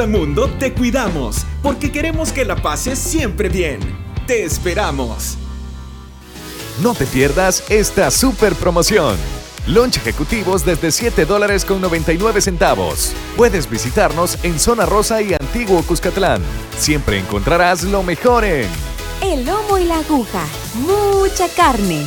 Mundo te cuidamos porque queremos que la pases siempre bien. Te esperamos. No te pierdas esta super promoción. Lunch ejecutivos desde 7 dólares con 99 centavos. Puedes visitarnos en Zona Rosa y Antiguo Cuscatlán. Siempre encontrarás lo mejor en El lomo y la aguja. Mucha carne.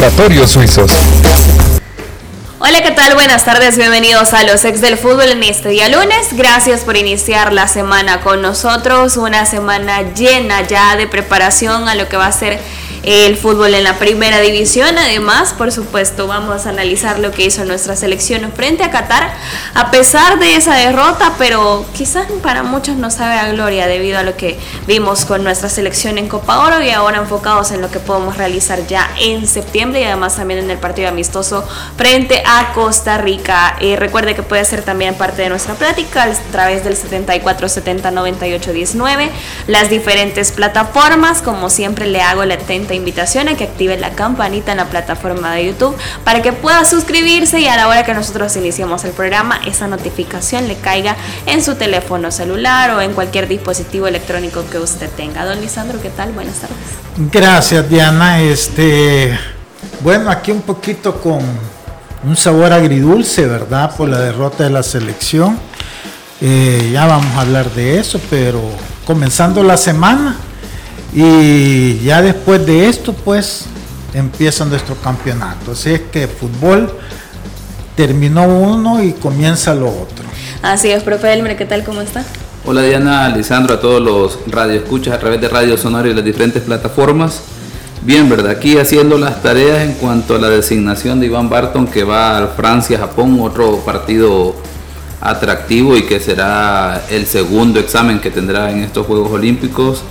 Suizos. Hola, ¿qué tal? Buenas tardes, bienvenidos a los ex del fútbol en este día lunes. Gracias por iniciar la semana con nosotros, una semana llena ya de preparación a lo que va a ser el fútbol en la primera división. Además, por supuesto, vamos a analizar lo que hizo nuestra selección frente a Qatar, a pesar de esa derrota, pero quizás para muchos no sabe a gloria debido a lo que vimos con nuestra selección en Copa Oro y ahora enfocados en lo que podemos realizar ya en septiembre y además también en el partido amistoso frente a Costa Rica. Eh, recuerde que puede ser también parte de nuestra plática a través del 74 70 98 19, las diferentes plataformas, como siempre le hago la atenta invitación a que active la campanita en la plataforma de YouTube para que pueda suscribirse y a la hora que nosotros iniciemos el programa esa notificación le caiga en su teléfono celular o en cualquier dispositivo electrónico que usted tenga. Don Lisandro, ¿qué tal? Buenas tardes. Gracias Diana. Este, bueno, aquí un poquito con un sabor agridulce, ¿verdad? Por la derrota de la selección. Eh, ya vamos a hablar de eso, pero comenzando la semana y ya después de esto, pues empieza nuestro campeonato. Así es que fútbol terminó uno y comienza lo otro. Así es, profe Elmer, ¿qué tal? ¿Cómo está? Hola Diana, Lisandro, a todos los radioescuchas a través de Radio Sonora y las diferentes plataformas. Bien, ¿verdad? Aquí haciendo las tareas en cuanto a la designación de Iván Barton que va a Francia, Japón, otro partido atractivo y que será el segundo examen que tendrá en estos Juegos Olímpicos.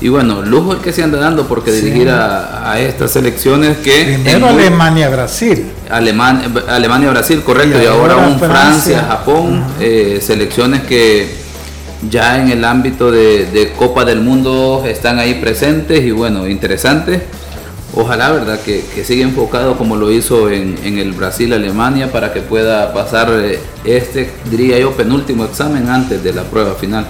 Y bueno, lujo el que se anda dando porque dirigir a, a, estas selecciones que... Primero Alemania-Brasil. Alemania-Brasil, correcto. Y, y ahora, un Francia-Japón. Eh, selecciones que ya en el ámbito de, de, Copa del Mundo están ahí presentes y bueno, interesantes. Ojalá, ¿verdad? Que, que siga enfocado como lo hizo en, en el Brasil-Alemania para que pueda pasar este, diría yo, penúltimo examen antes de la prueba final.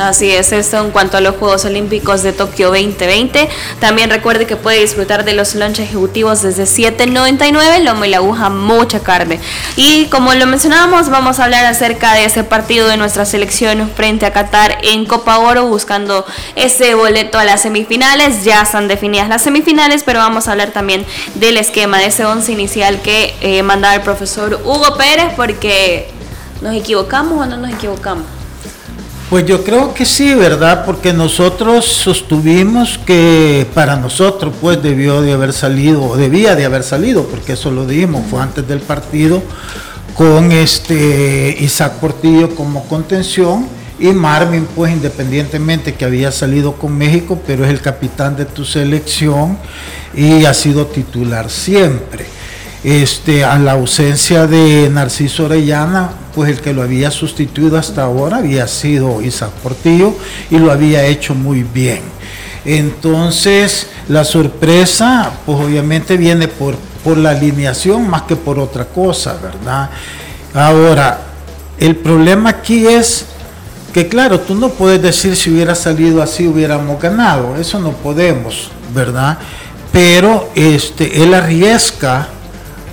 Así es, esto en cuanto a los Juegos Olímpicos de Tokio 2020. También recuerde que puede disfrutar de los lunch ejecutivos desde 7.99, lomo y la aguja, mucha carne. Y como lo mencionábamos, vamos a hablar acerca de ese partido de nuestra selección frente a Qatar en Copa Oro, buscando ese boleto a las semifinales. Ya están definidas las semifinales, pero vamos a hablar también del esquema, de ese once inicial que eh, mandaba el profesor Hugo Pérez, porque nos equivocamos o no nos equivocamos. Pues yo creo que sí, ¿verdad? Porque nosotros sostuvimos que para nosotros pues debió de haber salido, o debía de haber salido, porque eso lo dijimos, fue antes del partido, con este Isaac Portillo como contención y Marvin pues independientemente que había salido con México, pero es el capitán de tu selección y ha sido titular siempre este, a la ausencia de Narciso Orellana, pues el que lo había sustituido hasta ahora había sido Isaac Portillo y lo había hecho muy bien. Entonces, la sorpresa, pues obviamente viene por, por la alineación más que por otra cosa, ¿verdad? Ahora, el problema aquí es que, claro, tú no puedes decir si hubiera salido así hubiéramos ganado, eso no podemos, ¿verdad? Pero este, él arriesga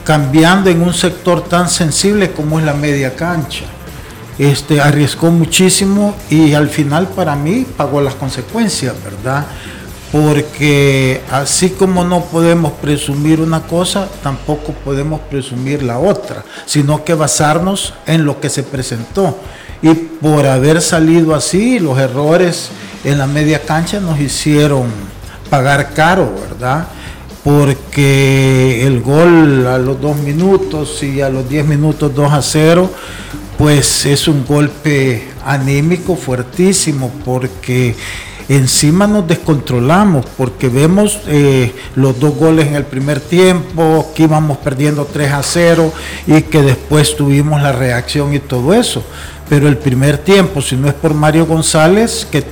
cambiando en un sector tan sensible como es la media cancha. Este, arriesgó muchísimo y al final para mí pagó las consecuencias, ¿verdad? Porque así como no podemos presumir una cosa, tampoco podemos presumir la otra, sino que basarnos en lo que se presentó. Y por haber salido así, los errores en la media cancha nos hicieron pagar caro, ¿verdad? Porque el gol a los dos minutos y a los diez minutos 2 a 0, pues es un golpe anímico fuertísimo porque encima nos descontrolamos porque vemos eh, los dos goles en el primer tiempo, que íbamos perdiendo 3 a 0 y que después tuvimos la reacción y todo eso pero el primer tiempo, si no es por Mario González, que,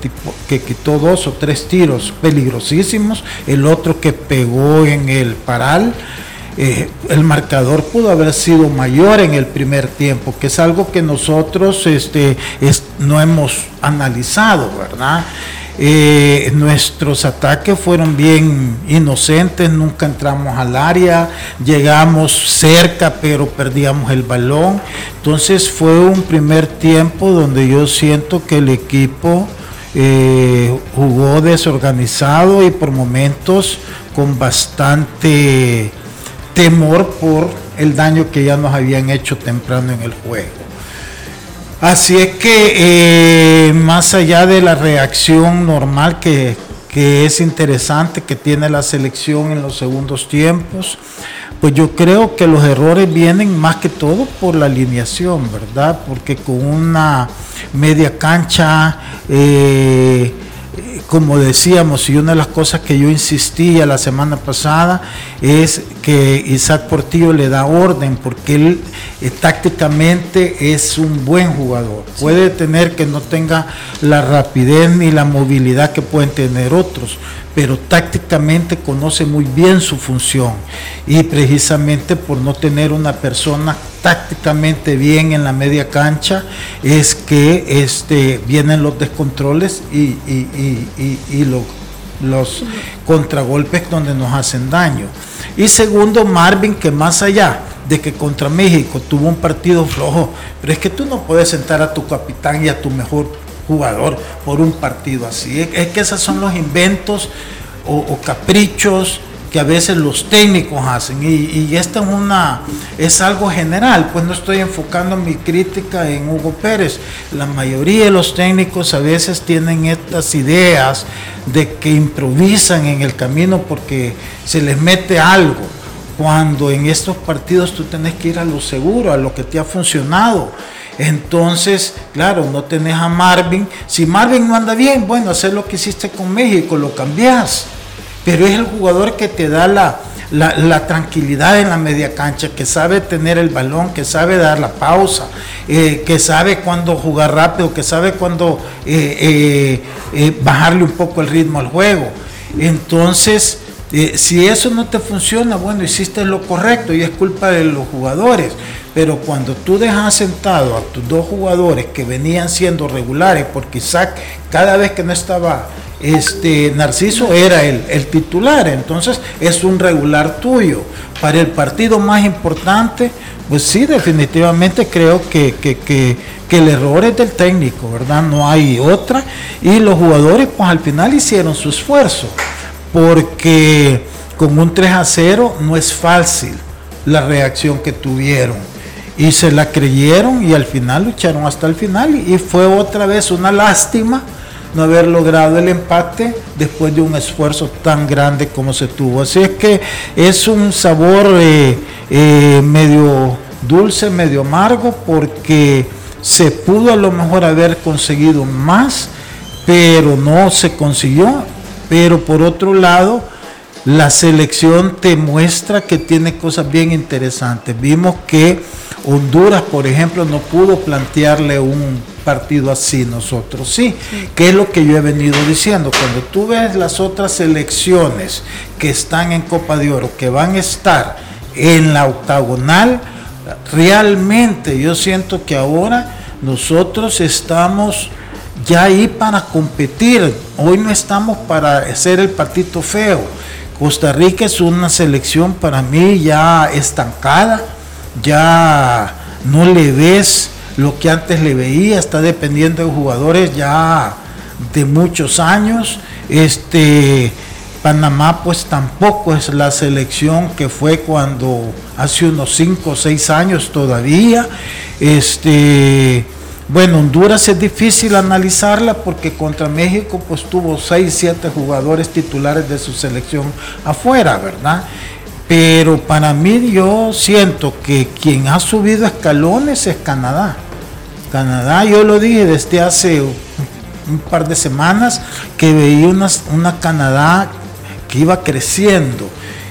que quitó dos o tres tiros peligrosísimos, el otro que pegó en el paral, eh, el marcador pudo haber sido mayor en el primer tiempo, que es algo que nosotros este, no hemos analizado, ¿verdad? Eh, nuestros ataques fueron bien inocentes, nunca entramos al área, llegamos cerca pero perdíamos el balón. Entonces fue un primer tiempo donde yo siento que el equipo eh, jugó desorganizado y por momentos con bastante temor por el daño que ya nos habían hecho temprano en el juego. Así es que eh, más allá de la reacción normal que, es interesante que tiene la selección en los segundos tiempos, pues yo creo que los errores vienen más que todo por la alineación, ¿verdad? Porque con una media cancha eh, como decíamos, y una de las cosas que yo insistía la semana pasada es que Isaac Portillo le da orden, porque él eh, tácticamente es un buen jugador. Puede tener que no tenga la rapidez ni la movilidad que pueden tener otros, pero tácticamente conoce muy bien su función. Y precisamente por no tener una persona tácticamente bien en la media cancha, es que este, vienen los descontroles y, los contragolpes donde nos hacen daño. Y segundo, Marvin, que más allá de que contra México tuvo un partido flojo, pero es que tú no puedes sentar a tu capitán y a tu mejor jugador por un partido así. Es que esos son los inventos o caprichos que a veces los técnicos hacen. Y, esto es una es algo general. Pues no estoy enfocando mi crítica en Hugo Pérez. La mayoría de los técnicos a veces tienen estas ideas de que improvisan en el camino porque se les mete algo. Cuando en estos partidos tú tenés que ir a lo seguro a lo que te ha funcionado entonces, claro, no tenés a Marvin. Si Marvin no anda bien, bueno, hacer lo que hiciste con México, lo cambiás pero es el jugador que te da la, tranquilidad en la media cancha, que sabe tener el balón, que sabe dar la pausa, eh, que sabe cuándo jugar rápido, que sabe cuándo eh, eh, bajarle un poco el ritmo al juego. Entonces, si eso no te funciona, bueno, hiciste lo correcto y es culpa de los jugadores. Pero cuando tú dejas sentado a tus dos jugadores que venían siendo regulares, porque Isaac cada vez que no estaba este Narciso era el, titular, entonces es un regular tuyo. Para el partido más importante, pues sí, definitivamente creo que, que, el error es del técnico, ¿verdad? No hay otra. Y los jugadores, pues al final hicieron su esfuerzo, porque con un 3 a 0 no es fácil la reacción que tuvieron. Y se la creyeron y al final lucharon hasta el final y fue otra vez una lástima no haber logrado el empate después de un esfuerzo tan grande como se tuvo. Así es que es un sabor eh, eh, medio dulce, medio amargo, porque se pudo a lo mejor haber conseguido más, pero no se consiguió. Pero por otro lado, la selección te muestra que tiene cosas bien interesantes. Vimos que Honduras, por ejemplo, no pudo plantearle un partido así nosotros, sí, que es lo que yo he venido diciendo. Cuando tú ves las otras selecciones que están en Copa de Oro, que van a estar en la octagonal, realmente yo siento que ahora nosotros estamos ya ahí para competir. Hoy no estamos para hacer el partido feo Costa Rica es una selección para mí ya estancada, ya no le ves lo que antes le veía, está dependiendo de jugadores ya de muchos años. Este Panamá pues tampoco es la selección que fue cuando hace unos 5 o 6 años todavía. Este bueno, Honduras es difícil analizarla porque contra México pues tuvo 6, 7 jugadores titulares de su selección afuera, ¿verdad? Pero para mí yo siento que quien ha subido escalones es Canadá. Canadá, yo lo dije desde hace un par de semanas que veía una, una Canadá que iba creciendo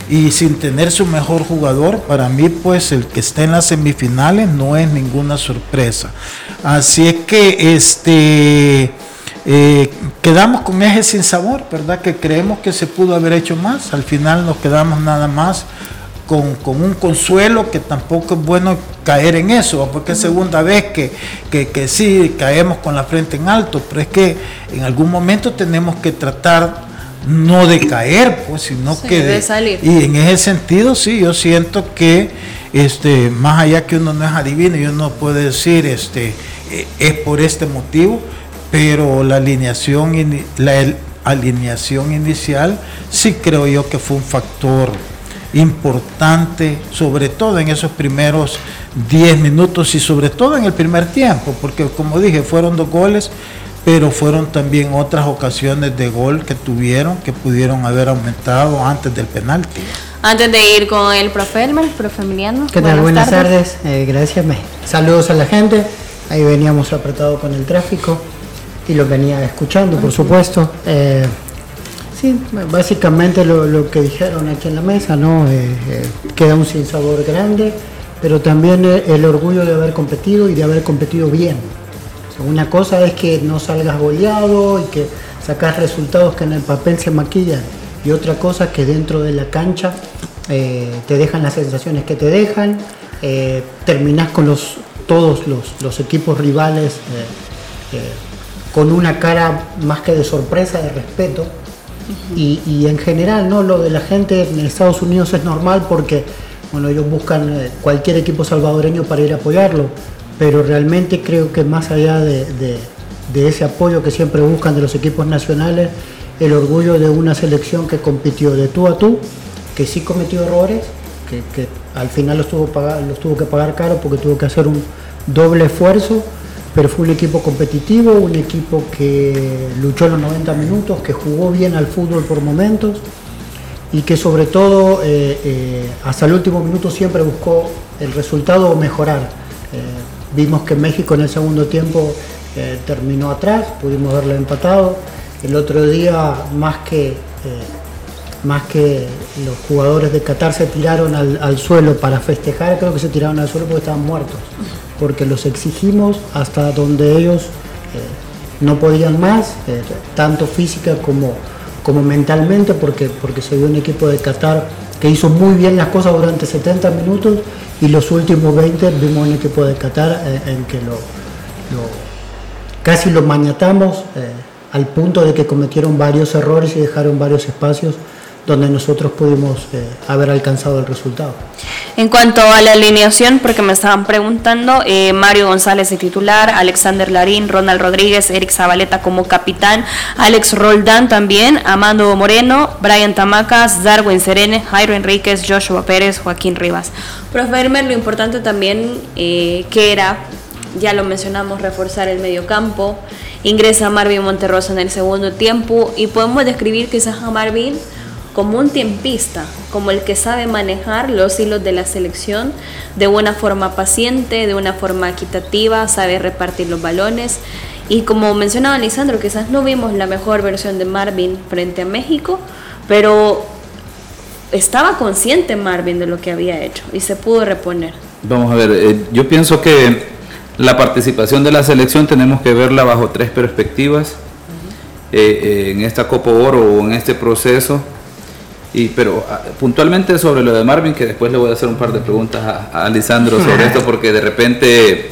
y sin tener su mejor jugador, para mí pues el que está en las semifinales no es ninguna sorpresa. Así es que este eh, quedamos con eje sin sabor, ¿verdad? Que creemos que se pudo haber hecho más, al final nos quedamos nada más con, un consuelo que tampoco es bueno caer en eso, porque es segunda vez que, que, que sí caemos con la frente en alto, pero es que en algún momento tenemos que tratar no de caer, pues, sino que de, salir. Y en ese sentido, sí, yo siento que este, más allá que uno no es adivino y uno puede decir, este, eh, es por este motivo, pero la alineación, la alineación inicial sí creo yo que fue un factor importante, sobre todo en esos primeros 10 minutos y sobre todo en el primer tiempo, porque como dije, fueron dos goles pero fueron también otras ocasiones de gol que tuvieron que pudieron haber aumentado antes del penalti. Antes de ir con el profe Elmer, profe Emiliano. ¿Qué tal? Buenas, tardes, eh, gracias. Saludos a la gente. Ahí veníamos apretados con el tráfico y lo venía escuchando, por supuesto. Eh, sí, básicamente lo, que dijeron aquí en la mesa, ¿no? Eh, queda un sinsabor grande, pero también el orgullo de haber competido y de haber competido bien una cosa es que no salgas goleado y que sacas resultados que en el papel se maquillan. Y otra cosa que dentro de la cancha eh, te dejan las sensaciones que te dejan, eh, terminás con los, todos los, equipos rivales eh, con una cara más que de sorpresa, de respeto. y, en general, ¿no? Lo de la gente en Estados Unidos es normal porque bueno, ellos buscan cualquier equipo salvadoreño para ir a apoyarlo pero realmente creo que más allá de, ese apoyo que siempre buscan de los equipos nacionales, el orgullo de una selección que compitió de tú a tú, que sí cometió errores, que, al final los tuvo, los tuvo que pagar caro porque tuvo que hacer un doble esfuerzo, pero fue un equipo competitivo, un equipo que luchó los 90 minutos, que jugó bien al fútbol por momentos y que sobre todo eh, eh, hasta el último minuto siempre buscó el resultado mejorar. Eh, Vimos que México en el segundo tiempo eh, terminó atrás, pudimos verlo empatado. El otro día, más que, eh, más que los jugadores de Qatar se tiraron al, suelo para festejar, creo que se tiraron al suelo porque estaban muertos, porque los exigimos hasta donde ellos eh, no podían más, tanto física como, como mentalmente, porque, porque se vio un equipo de Qatar que hizo muy bien las cosas durante 70 minutos y los últimos 20 vimos un equipo de Qatar eh, en que lo, casi lo mañatamos eh, al punto de que cometieron varios errores y dejaron varios espacios donde nosotros pudimos eh, haber alcanzado el resultado. En cuanto a la alineación, porque me estaban preguntando, Mario González de titular, Alexander Larín, Ronald Rodríguez, Eric Zabaleta como capitán, Alex Roldán también, Amando Moreno, Brian Tamacas, Darwin Serene, Jairo Enríquez, Joshua Pérez, Joaquín Rivas. Profe lo importante también eh, que era, ya lo mencionamos, reforzar el medio campo. Ingresa Marvin Monterrosa en el segundo tiempo y podemos describir quizás a Marvin como un tiempista, como el que sabe manejar los hilos de la selección de una forma paciente, de una forma equitativa, sabe repartir los balones. Y como mencionaba Lisandro, quizás no vimos la mejor versión de Marvin frente a México, pero estaba consciente Marvin de lo que había hecho y se pudo reponer. Vamos a ver, eh, yo pienso que la participación de la selección tenemos que verla bajo tres perspectivas eh, eh, en esta Copa Oro o en este proceso. Y, pero ah, puntualmente sobre lo de Marvin, que después le voy a hacer un par de preguntas a, a Lisandro sobre esto, porque de repente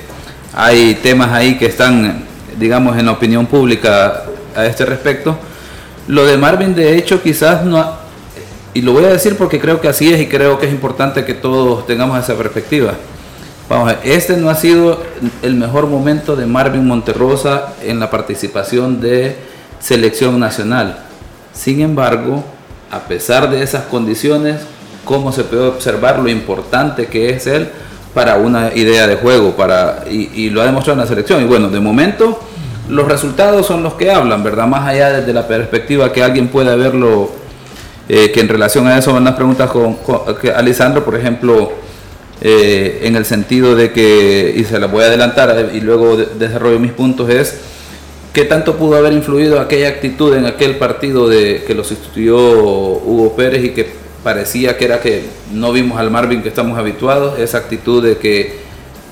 hay temas ahí que están, digamos, en la opinión pública a este respecto. Lo de Marvin, de hecho, quizás no, y lo voy a decir porque creo que así es y creo que es importante que todos tengamos esa perspectiva. Vamos a ver, este no ha sido el mejor momento de Marvin Monterrosa en la participación de selección nacional. Sin embargo, a pesar de esas condiciones, cómo se puede observar lo importante que es él para una idea de juego, para, y, lo ha demostrado en la selección. Y bueno, de momento los resultados son los que hablan, ¿verdad? Más allá desde la perspectiva que alguien pueda verlo, eh, que en relación a eso van las preguntas con, que Alessandro, por ejemplo, eh, en el sentido de que, y se las voy a adelantar y luego desarrollo mis puntos, es qué tanto pudo haber influido aquella actitud en aquel partido de que lo sustituyó Hugo Pérez y que parecía que era que no vimos al Marvin que estamos habituados, esa actitud de que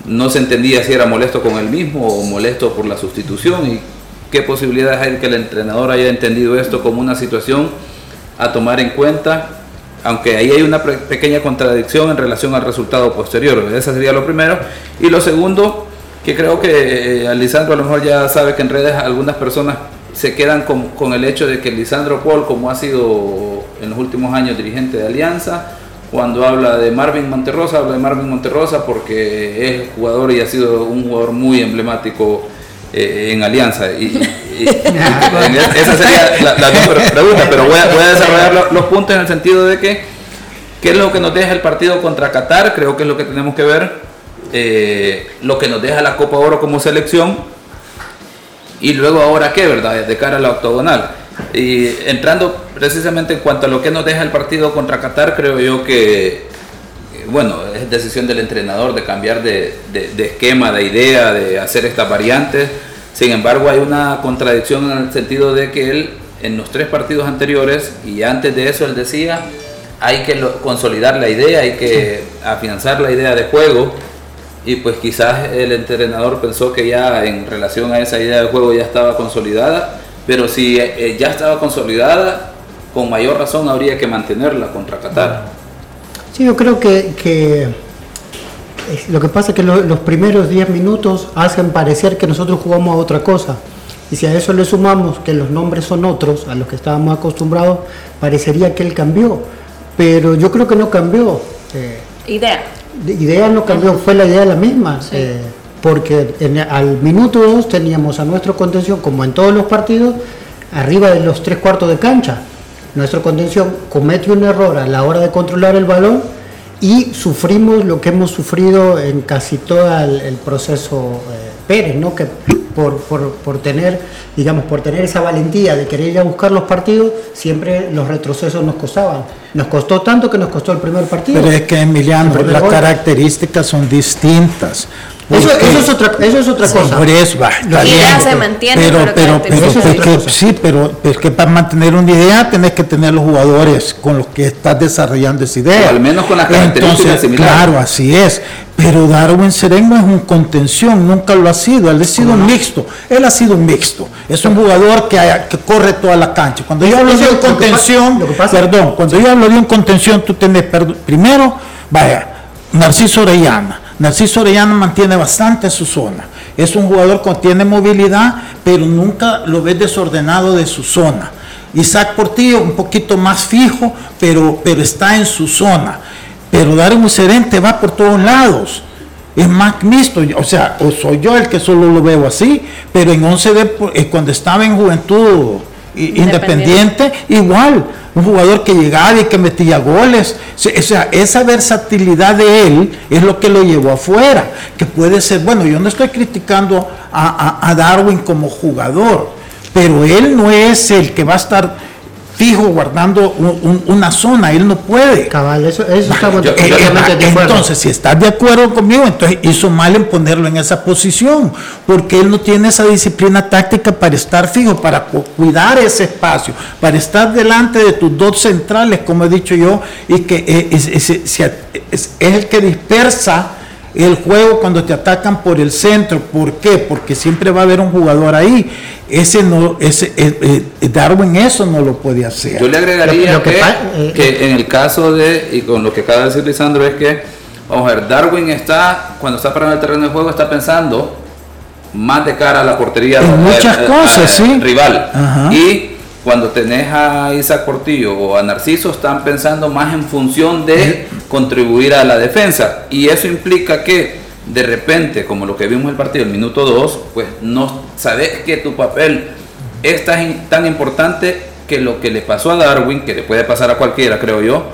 no se entendía si era molesto con él mismo o molesto por la sustitución y qué posibilidades hay que el entrenador haya entendido esto como una situación a tomar en cuenta, aunque ahí hay una pequeña contradicción en relación al resultado posterior, ese sería lo primero. Y lo segundo, que creo que eh, Lisandro a lo mejor ya sabe que en redes algunas personas se quedan con, con, el hecho de que Lisandro Paul, como ha sido en los últimos años dirigente de Alianza, cuando habla de Marvin Monterrosa, habla de Marvin Monterrosa porque es jugador y ha sido un jugador muy emblemático eh, en Alianza. Y, esa sería la, pregunta, pero voy a, voy a desarrollar los, puntos en el sentido de que, ¿qué es lo que nos deja el partido contra Qatar? Creo que es lo que tenemos que ver. Eh, lo que nos deja la Copa Oro como selección y luego ahora qué, ¿verdad? De cara a la octogonal. Y entrando precisamente en cuanto a lo que nos deja el partido contra Qatar, creo yo que, bueno, es decisión del entrenador de cambiar de, esquema, de idea, de hacer estas variantes. Sin embargo, hay una contradicción en el sentido de que él, en los tres partidos anteriores, y antes de eso, él decía, hay que consolidar la idea, hay que afianzar la idea de juego y pues quizás el entrenador pensó que ya en relación a esa idea de juego ya estaba consolidada, pero si eh, ya estaba consolidada, con mayor razón habría que mantenerla contra Qatar. Sí, yo creo que, lo que pasa es que los primeros 10 minutos hacen parecer que nosotros jugamos a otra cosa. Y si a eso le sumamos que los nombres son otros, a los que estábamos acostumbrados, parecería que él cambió. Pero yo creo que no cambió. Eh, Idea idea no cambió, fue la idea la misma. Eh, porque al minuto 2 teníamos a nuestro contención, como en todos los partidos, arriba de los tres cuartos de cancha. Nuestro contención comete un error a la hora de controlar el balón y sufrimos lo que hemos sufrido en casi todo el, proceso eh, Pérez, ¿no? que por, por, por, tener, digamos, por tener esa valentía de querer ir a buscar los partidos, siempre los retrocesos nos costaban. Nos costó tanto que nos costó el primer partido. Pero es que Emiliano, las características son distintas. Eso, es otra, eso es otra cosa. Por eso, va, la idea se mantiene. Pero, pero, pero, sí, pero es que para mantener una idea tenés que tener los jugadores con los que estás desarrollando esa idea. al menos con las características Entonces, Claro, así es. Pero Darwin Serengo es un contención, nunca lo ha sido. Él ha sido un mixto. Él ha sido un mixto. Es un jugador que, que corre toda la cancha. Cuando yo hablo de un contención, perdón, cuando yo hablo de un contención, tú tenés, primero, vaya, Narciso Orellana Narciso Orellana mantiene bastante su zona. Es un jugador que tiene movilidad, pero nunca lo ves desordenado de su zona. Isaac Portillo un poquito más fijo, pero, pero está en su zona. Pero Darwin Serente va por todos lados. Es más mixto, o sea, o soy yo el que solo lo veo así, pero en 11 de, eh, cuando estaba en juventud independiente, igual, un jugador que llegaba y que metía goles. O sea, esa versatilidad de él es lo que lo llevó afuera, que puede ser, bueno, yo no estoy criticando a, Darwin como jugador, pero él no es el que va a estar fijo guardando una zona, él no puede. Cabal, eso, eso estamos Entonces, si estás de acuerdo conmigo, entonces hizo mal en ponerlo en esa posición, porque él no tiene esa disciplina táctica para estar fijo, para cuidar ese espacio, para estar delante de tus dos centrales, como he dicho yo, y que eh, es el que dispersa el juego cuando te atacan por el centro. ¿Por qué? Porque siempre va a haber un jugador ahí. Ese no, ese eh, eh, Darwin eso no lo puede hacer. Yo le agregaría que, eh, que, en el caso de, y con lo que acaba de decir Lisandro, es que, vamos a ver, Darwin está, cuando está parando el terreno de juego, está pensando más de cara a la portería muchas cosas, sí. rival. Y cuando tenés a Isaac Portillo o a Narciso, están pensando más en función de contribuir a la defensa. Y eso implica que de repente, como lo que vimos en el partido, el minuto 2, pues no sabes que tu papel es tan, tan importante que lo que le pasó a Darwin, que le puede pasar a cualquiera, creo yo,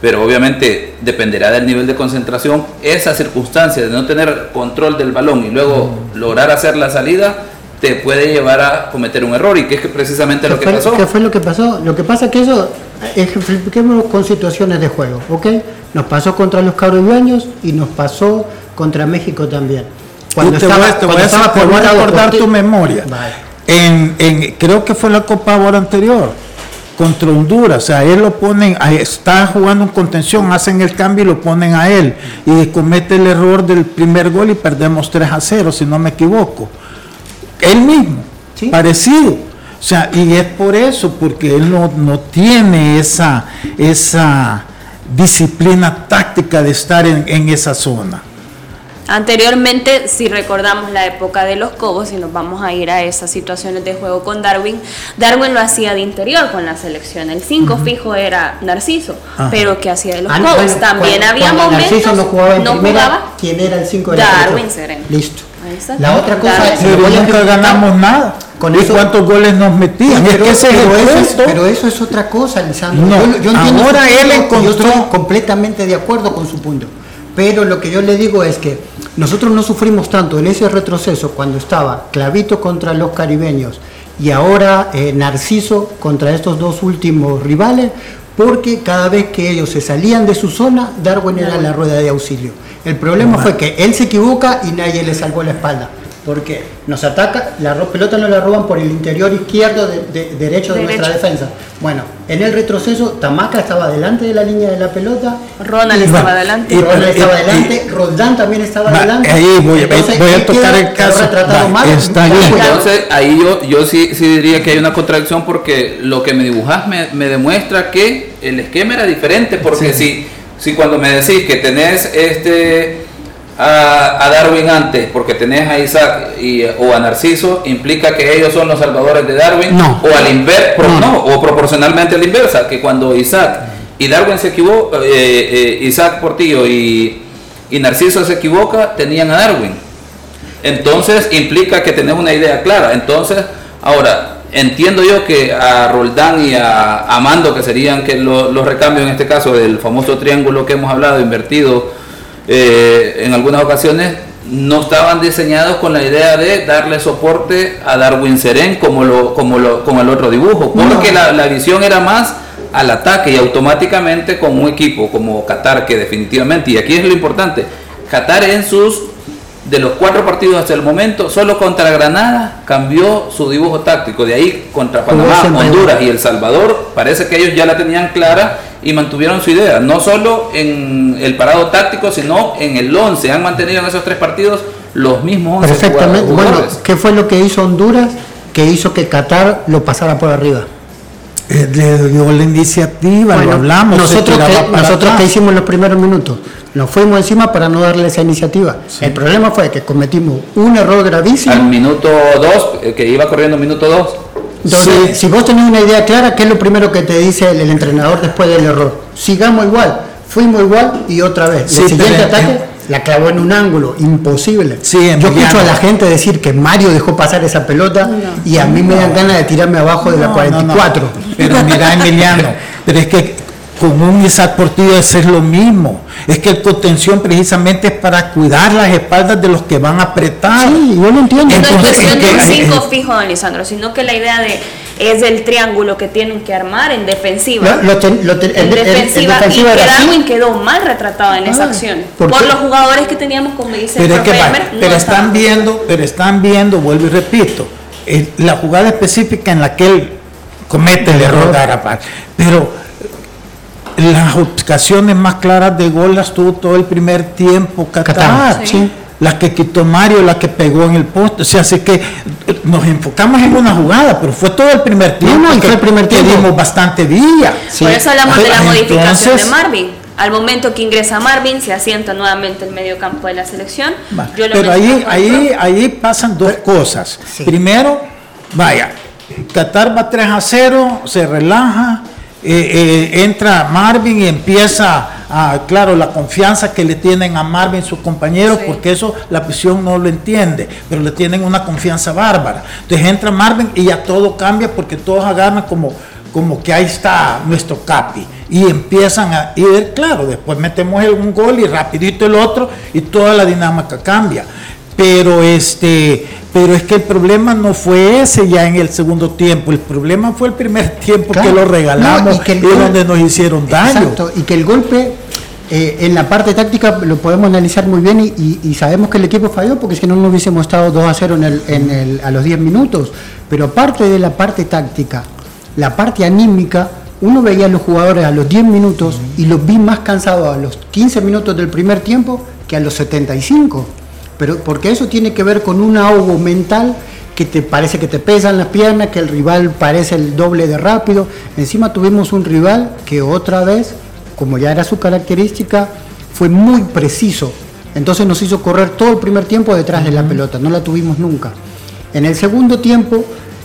pero obviamente dependerá del nivel de concentración, esa circunstancia de no tener control del balón y luego lograr hacer la salida, te puede llevar a cometer un error y que es precisamente lo que fue, pasó. ¿Qué fue lo que pasó? Lo que pasa es que eso, ejemplifiquemos con situaciones de juego, ¿ok? Nos pasó contra los cabroños y nos pasó contra México también. Cuando te voy, a- te voy a, estaba te voy a recordar tu memoria. Vale. En, en- creo que fue la Copa ahora anterior contra Honduras, o sea, a él lo ponen, está jugando en contención, hacen el cambio y lo ponen a él y comete el error del primer gol y perdemos 3 a 0, si no me equivoco. Él mismo, Sí. parecido. O sea, y es por eso, porque él no, no tiene esa, esa disciplina táctica de estar en, en esa zona. Anteriormente, si recordamos la época de los Cobos y nos vamos a ir a esas situaciones de juego con Darwin, Darwin lo hacía de interior con la selección. El 5 fijo era Narciso, Ajá. pero que hacía de los Ah, Cobos. También cuando- había cuando momentos Narciso no jugaba en no primera, jugaba. ¿quién era el 5 de la Darwin? Sereno. Listo. La otra cosa es- a nunca ganamos nada. con ¿Y eso- cuántos goles nos metían? Pero, que es el pero eso es, pero eso es otra cosa, Lisandro. No, yo, yo entiendo ahora él encontró- Yo estoy completamente de acuerdo con su punto. Pero lo que yo le digo es que nosotros no sufrimos tanto en ese retroceso cuando estaba Clavito contra los caribeños y ahora eh, Narciso contra estos dos últimos rivales, porque cada vez que ellos se salían de su zona, Darwin era la rueda de auxilio. El problema fue que él se equivoca y nadie le salvó la espalda. Porque nos ataca, la pelota no la roban por el interior izquierdo, de, de- derecho de Derecho. nuestra defensa. Bueno, en el retroceso, Tamaca estaba delante de la línea de la pelota. Ronald Y- estaba adelante. y- Ronald estaba y- adelante, Roldán también estaba Va, adelante. ahí voy, Entonces, voy a ¿qué tocar el caso. Va, mal. Entonces ahí yo, yo sí, sí diría que hay una contradicción porque lo que me dibujas me, me demuestra que el esquema era diferente porque si, si cuando me decís que tenés este a, a Darwin antes porque tenés a Isaac y, o a Narciso implica que ellos son los salvadores de Darwin No. o al inverso No. no, o proporcionalmente a la inversa que cuando Isaac y Darwin se equivoca eh, eh, Isaac Portillo y, y Narciso se equivoca tenían a Darwin entonces implica que tenés una idea clara. Entonces, ahora, entiendo yo que a Roldán y a Amando, que serían que lo- los recambios en este caso del famoso triángulo que hemos hablado, invertido eh, en algunas ocasiones, no estaban diseñados con la idea de darle soporte a Darwin Serén como, lo, como, lo, como el otro dibujo, porque la, la visión era más al ataque y automáticamente con un equipo como Qatar, que definitivamente, y aquí es lo importante, Qatar en sus de los cuatro partidos hasta el momento, solo contra Granada cambió su dibujo táctico. De ahí contra Panamá, Honduras y El Salvador, parece que ellos ya la tenían clara y mantuvieron su idea. No solo en el parado táctico, sino en el 11. Han mantenido en esos tres partidos los mismos 11 Perfectamente. Bueno, jugadores. ¿qué fue lo que hizo Honduras? Que hizo que Qatar lo pasara por arriba. Eh, Le dio la iniciativa, Bueno, lo hablamos. Nosotros, que, nosotros que hicimos los primeros minutos, nos fuimos encima para no darle esa iniciativa. El problema fue que cometimos un error gravísimo. Al minuto 2, que iba corriendo minuto 2. Sí. si vos tenés una idea clara, ¿qué es lo primero que te dice el, el entrenador después del error? Sigamos igual, fuimos igual y otra vez. Sí, el siguiente pero- ataque la clavó en un ángulo, imposible. Sí, Yo escucho a la gente decir que Mario dejó pasar esa pelota y a mí me dan ganas de tirarme abajo de la No, 44. no, no. Pero mira, Emiliano, pero es que con un Isaac Portillo es lo mismo. Es que el contención precisamente es para cuidar las espaldas de los que van a apretar. Sí, yo lo entiendo. No es Entonces, cuestión de un ¿en qué- 5 en- fijo, don Lisandro, sino que la idea de es el triángulo que tienen que armar en defensiva. Lo- lo ten- lo ten- en el- el- el defensiva, defensiva y que. Darwin quedó mal retratado en esa Ah, acción. ¿por Por, los jugadores que teníamos, como dice Pero el es que no pero están viendo, pero están viendo, vuelvo y repito, eh, la jugada específica en la que él comete el error de Arapaz. Pero las ocasiones más claras de gol las tuvo todo el primer tiempo Qatar. Qatar, sí. La que quitó Mario, la que pegó en el poste. O sea, así que eh, nos enfocamos en una jugada, pero fue todo el primer tiempo. no, que, fue el primer que tiempo. dimos bastante villa. Por eso hablamos de la Entonces, modificación de Marvin. Al momento que ingresa Marvin, se asienta nuevamente el medio campo de la selección. Va, Yo lo Pero ahí, ahí, ahí pasan dos cosas. Sí. Primero, vaya, Qatar va 3 a 0, se relaja, eh, eh, entra Marvin y empieza, a, claro, la confianza que le tienen a Marvin sus compañeros, porque eso la prisión no lo entiende, pero le tienen una confianza bárbara. Entonces entra Marvin y ya todo cambia porque todos agarran como, como que ahí está nuestro capi y empiezan a ir, claro, después metemos un gol y rapidito el otro y toda la dinámica cambia. Pero este, pero es que el problema no fue ese ya en el segundo tiempo, el problema fue el primer tiempo que lo regalamos y, donde nos hicieron daño. Exacto, y que el golpe eh, en la parte táctica lo podemos analizar muy bien y, sabemos que el equipo falló porque si no no hubiésemos estado 2 a 0 en el, en el, a los 10 minutos. Pero aparte de la parte táctica, la parte anímica, uno veía a los jugadores a los 10 minutos y los vi más cansados a los 15 minutos del primer tiempo que a los 75 pero porque eso tiene que ver con un ahogo mental que te parece que te pesan las piernas, que el rival parece el doble de rápido. Encima tuvimos un rival que otra vez, como ya era su característica, fue muy preciso. Entonces nos hizo correr todo el primer tiempo detrás de la pelota, no la tuvimos nunca. En el segundo tiempo,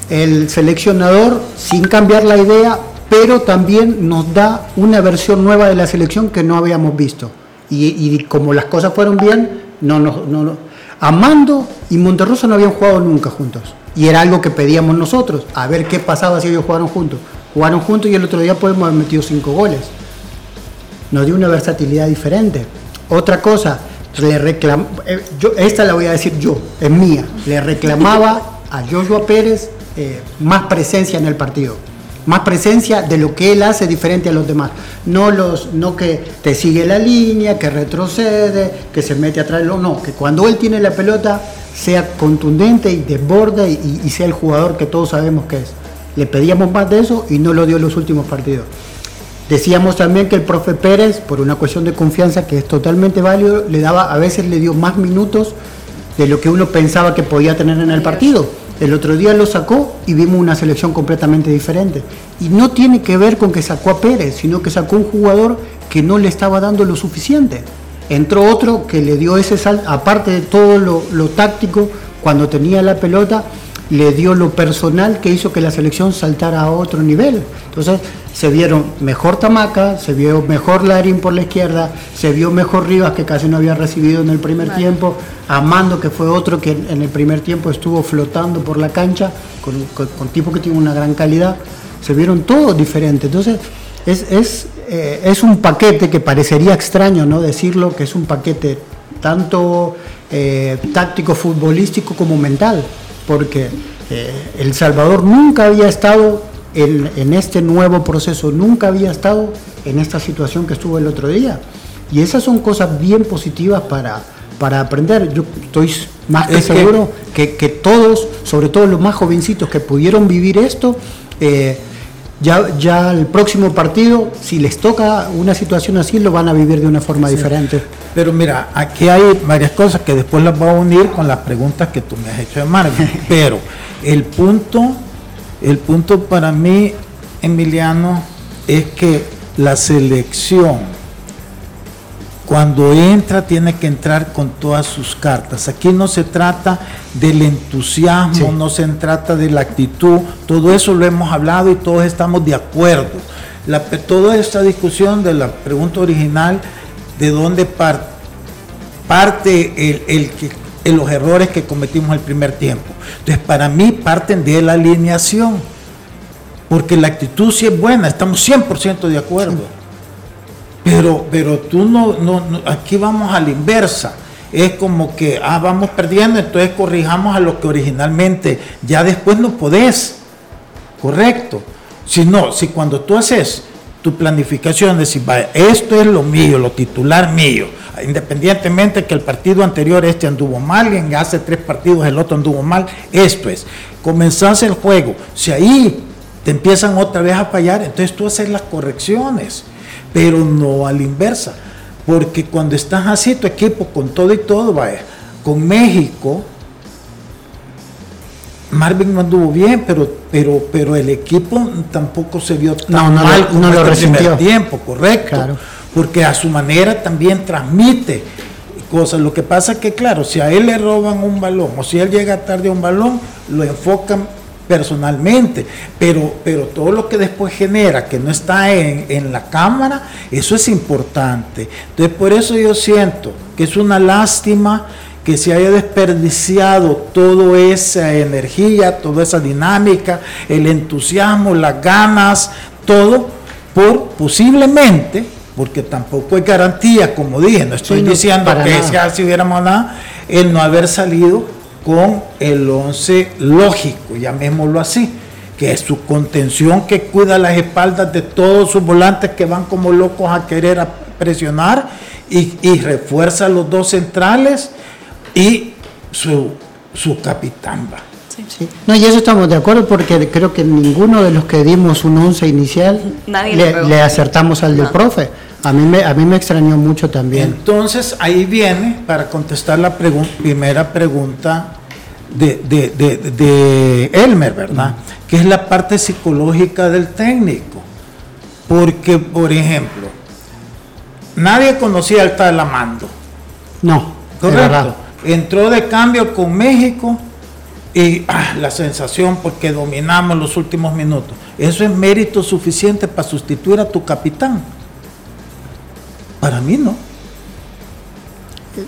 el seleccionador, sin cambiar la idea, pero también nos da una versión nueva de la selección que no habíamos visto. Y, y como las cosas fueron bien, no, no, no, Amando y Monterroso no habían jugado nunca juntos. Y era algo que pedíamos nosotros, a ver qué pasaba si ellos jugaron juntos. Jugaron juntos y el otro día podemos haber metido cinco goles. Nos dio una versatilidad diferente. Otra cosa, le reclam eh, yo, esta la voy a decir yo, es mía. Le reclamaba a Joshua Pérez eh, más presencia en el partido más presencia de lo que él hace diferente a los demás. No, los, no que te sigue la línea, que retrocede, que se mete atrás, no, que cuando él tiene la pelota sea contundente y desborde y, y sea el jugador que todos sabemos que es. Le pedíamos más de eso y no lo dio en los últimos partidos. Decíamos también que el profe Pérez, por una cuestión de confianza que es totalmente válido, le daba, a veces le dio más minutos de lo que uno pensaba que podía tener en el partido el otro día lo sacó y vimos una selección completamente diferente. Y no tiene que ver con que sacó a Pérez, sino que sacó un jugador que no le estaba dando lo suficiente. Entró otro que le dio ese salto, aparte de todo lo, táctico, cuando tenía la pelota, le dio lo personal que hizo que la selección saltara a otro nivel. Entonces se vieron mejor Tamaca, se vio mejor Larín por la izquierda, se vio mejor Rivas que casi no había recibido en el primer tiempo, Amando que fue otro que en el primer tiempo estuvo flotando por la cancha con, con, tipo que tiene una gran calidad, se vieron todos diferentes. Entonces es, es, eh, es un paquete que parecería extraño no decirlo, que es un paquete tanto eh, táctico futbolístico como mental porque eh, El Salvador nunca había estado en, este nuevo proceso, nunca había estado en esta situación que estuvo el otro día. Y esas son cosas bien positivas para, para aprender. Yo estoy más que seguro que, todos, sobre todo los más jovencitos que pudieron vivir esto, eh, ya, ya el próximo partido, si les toca una situación así, lo van a vivir de una forma diferente. Pero mira, aquí hay varias cosas que después las voy a unir con las preguntas que tú me has hecho de Marvin. Pero el punto, el punto para mí, Emiliano, es que la selección cuando entra tiene que entrar con todas sus cartas. Aquí no se trata del entusiasmo, no se trata de la actitud, todo eso lo hemos hablado y todos estamos de acuerdo. toda esta discusión de la pregunta original, de dónde parte, parte el, los errores que cometimos el primer tiempo. Entonces, para mí parten de la alineación, porque la actitud sí es buena, estamos 100% de acuerdo. Pero, pero tú no, no, aquí vamos a la inversa. Es como que, ah, vamos perdiendo, entonces corrijamos a lo que originalmente, ya después no podés. Correcto. Si no, si cuando tú haces tu planificación, decir, esto es lo mío, lo titular mío, independientemente que el partido anterior este anduvo mal, en hace tres partidos el otro anduvo mal, esto es, comenzás el juego, si ahí te empiezan otra vez a fallar, entonces tú haces las correcciones pero no a la inversa. Porque cuando estás así, tu equipo con todo y todo, vaya, con México, Marvin no anduvo bien, pero, pero, pero el equipo tampoco se vio tan mal como no este primer tiempo, correcto. Porque a su manera también transmite cosas. Lo que pasa es que, claro, si a él le roban un balón o si él llega tarde a un balón, lo enfocan personalmente, pero, pero todo lo que después genera, que no está en, en la cámara, eso es importante. Entonces, por eso yo siento que es una lástima que se haya desperdiciado toda esa energía, toda esa dinámica, el entusiasmo, las ganas, todo por posiblemente, porque tampoco hay garantía, como dije, no estoy Sí, diciendo que nada. sea si hubiéramos nada, el no haber salido con el 11 lógico, llamémoslo así, que es su contención que cuida las espaldas de todos sus volantes que van como locos a querer a presionar y, y refuerza los dos centrales y su, su capitán. va. Sí. No, y eso estamos de acuerdo porque creo que ninguno de los que dimos un 11 inicial Nadie le acertamos al del No. profe. A mí, me, a mí me extrañó mucho también. Entonces ahí viene para contestar la pregun- primera pregunta de, de- de- de Elmer, ¿verdad? Que es la parte psicológica del técnico. Porque, por ejemplo, nadie conocía al Talamando, No, de ¿correcto? Entró de cambio con México y ah, la sensación porque dominamos los últimos minutos. Eso es mérito suficiente para sustituir a tu capitán. Para mí no.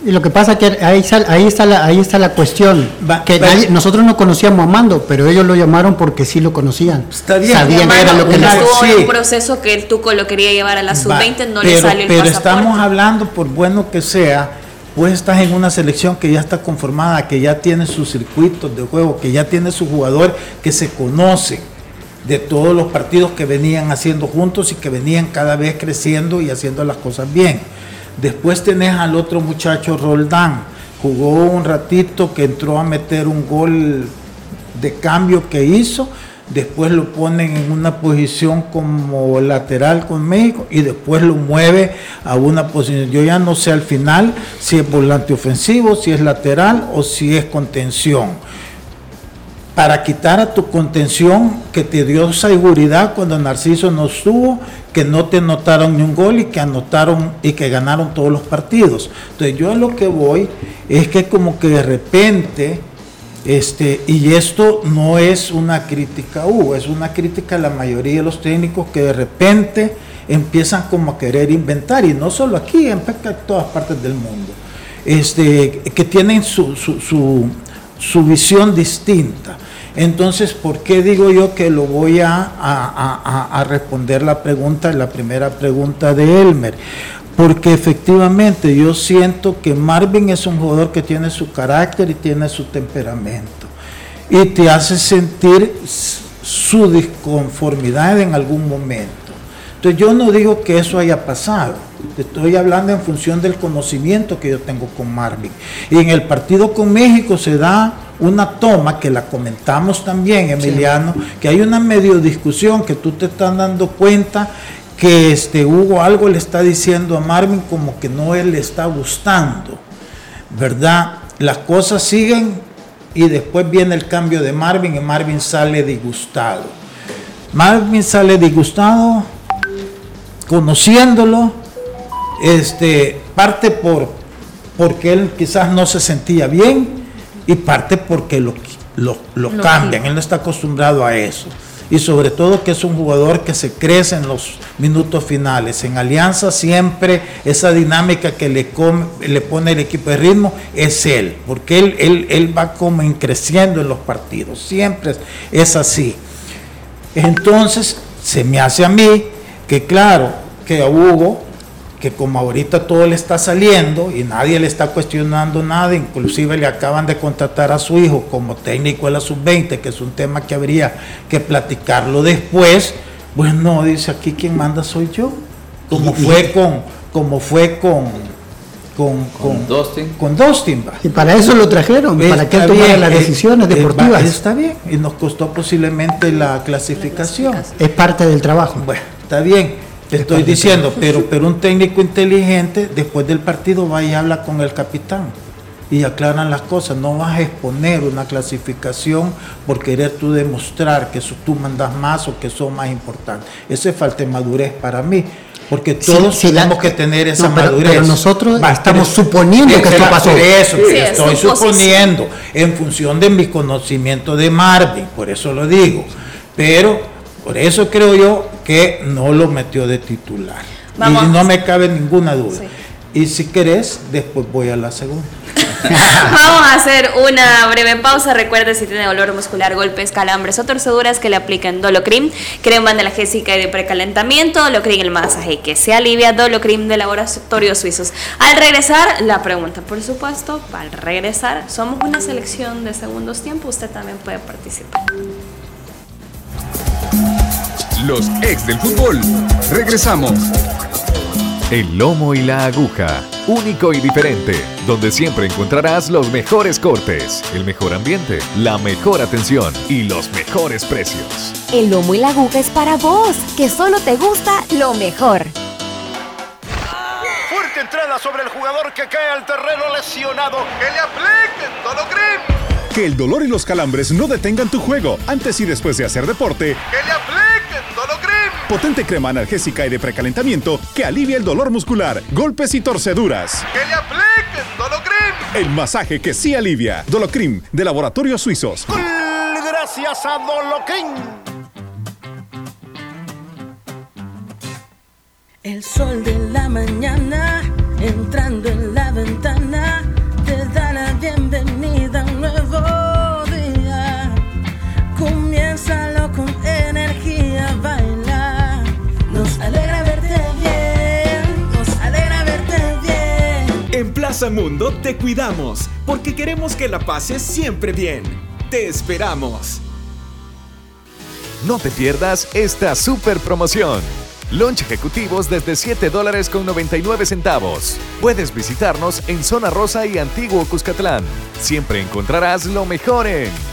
Y lo que pasa es que ahí, sal- ahí, está, la, ahí está la cuestión. Va- que va- nadie- nosotros no conocíamos a Mando, pero ellos lo llamaron porque sí lo conocían. Está bien. Sabían que era lo que estuvo en sí. un proceso que el Tuco lo quería llevar a la Va, sub-20, no le pero, sale el pero pasaporte. estamos hablando, por bueno que sea, pues estás en una selección que ya está conformada, que ya tiene sus circuitos de juego, que ya tiene su jugador que se conoce de todos los partidos que venían haciendo juntos y que venían cada vez creciendo y haciendo las cosas bien. Después tenés al otro muchacho Roldán, jugó un ratito que entró a meter un gol de cambio que hizo, después lo ponen en una posición como lateral con México y después lo mueve a una posición. Yo ya no sé al final si es volante ofensivo, si es lateral o si es contención. Para quitar a tu contención que te dio seguridad cuando Narciso no estuvo, que no te anotaron ni un gol y que anotaron y que ganaron todos los partidos. Entonces yo a lo que voy es que como que de repente este, y esto no es una crítica Hugo, es una crítica a la mayoría de los técnicos que de repente empiezan como a querer inventar, y no solo aquí, en todas partes del mundo, este, que tienen su, su- su visión distinta. Entonces, ¿por qué digo yo que lo voy a, a- a- responder la pregunta, la primera pregunta de Elmer? Porque efectivamente yo siento que Marvin es un jugador que tiene su carácter y tiene su temperamento. Y te hace sentir su disconformidad en algún momento. Entonces yo no digo que eso haya pasado. Estoy hablando en función del conocimiento que yo tengo con Marvin. Y en el partido con México se da una toma que la comentamos también, Emiliano, que hay una medio discusión que tú te estás dando cuenta que este Hugo algo le está diciendo a Marvin como que no él le está gustando, ¿verdad? Las cosas siguen y después viene el cambio de Marvin y Marvin sale disgustado. Marvin sale disgustado, conociéndolo, este, parte por porque él quizás no se sentía bien y parte porque lo, lo, lo Lo cambian, él no está acostumbrado a eso. Y sobre todo que es un jugador que se crece en los minutos finales. En Alianza siempre esa dinámica que le, come- le pone el equipo de ritmo es él, porque él, él, él va como en creciendo en los partidos, siempre es así. Entonces, se me hace a mí que claro, que a Hugo, que como ahorita todo le está saliendo y nadie le está cuestionando nada, inclusive le acaban de contratar a su hijo como técnico de la sub-20, que es un tema que habría que platicarlo después, pues no, dice aquí quien manda soy yo, como fue con, como fue con, con, Con Dustin. con Dustin, va. Y para eso lo trajeron, para que él tomara las eh, decisiones eh, deportivas. va, está bien, y nos costó posiblemente la clasificación. es parte del trabajo. Bueno, está bien, te estoy diciendo, pero, pero un técnico inteligente después del partido va y habla con el capitán y aclaran las cosas. No vas a exponer una clasificación por querer tú demostrar que tú mandas más o que son más importantes. Eso es falta de madurez para mí. Porque todos tenemos que tener esa madurez. Pero nosotros estamos suponiendo que esto pasó. Eso, estoy suponiendo en función de mi conocimiento de Marvin, por eso lo digo. Pero por eso creo yo que no lo metió de titular. Y no me cabe ninguna duda. Y si querés, después voy a la segunda. Vamos a hacer una breve pausa. Recuerde si tiene dolor muscular, golpes, calambres o torceduras que le apliquen Dolocrim, crema analgésica y de precalentamiento, Dolocrim el masaje que se alivia, Dolocrim de laboratorios suizos. Al regresar, la pregunta, por supuesto, al regresar, somos una selección de segundos tiempos, usted también puede participar. Los ex del fútbol. Regresamos. El lomo y la aguja, único y diferente, donde siempre encontrarás los mejores cortes, el mejor ambiente, la mejor atención y los mejores precios. El lomo y la aguja es para vos, que solo te gusta lo mejor. Fuerte entrada sobre el jugador que cae al terreno lesionado. Que le apliquen Dolocrim. Que el dolor y los calambres no detengan tu juego antes y después de hacer deporte. Que le apliquen Dolocrim potente crema analgésica y de precalentamiento que alivia el dolor muscular, golpes y torceduras. ¡Que le apliquen Dolocrim! El masaje que sí alivia. Dolocrim, de Laboratorios Suizos. Gracias a Dolocrim. El sol de la mañana entrando en la ventana Comiénzalo con energía, nos alegra verte bien, nos alegra verte bien. En Plaza Mundo te cuidamos porque queremos que la pases siempre bien. Te esperamos. No te pierdas esta super promoción. Lunch ejecutivos desde 7 dólares con 99 centavos. Puedes visitarnos en Zona Rosa y Antiguo Cuscatlán. Siempre encontrarás lo mejor en...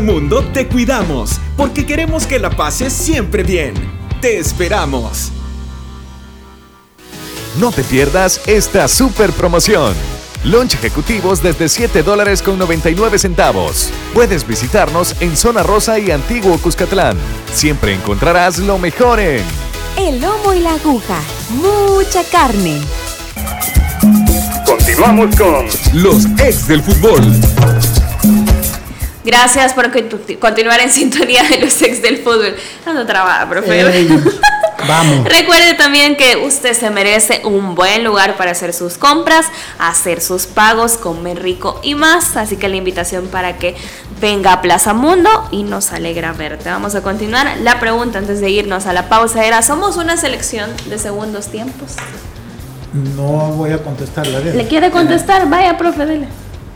Mundo te cuidamos porque queremos que la pases siempre bien. Te esperamos. No te pierdas esta super promoción. Lunch ejecutivos desde 7 dólares con 99 centavos. Puedes visitarnos en Zona Rosa y Antiguo Cuscatlán. Siempre encontrarás lo mejor en... El lomo y la aguja. Mucha carne. Continuamos con los ex del fútbol. Gracias por continuar en sintonía de los ex del fútbol. Ando trabada, profe. vamos. Recuerde también que usted se merece un buen lugar para hacer sus compras, hacer sus pagos, comer rico y más. Así que la invitación para que venga a Plaza Mundo y nos alegra verte. Vamos a continuar. La pregunta antes de irnos a la pausa era, ¿somos una selección de segundos tiempos? No voy a contestar la ¿Le quiere contestar? Vaya, profe, dele.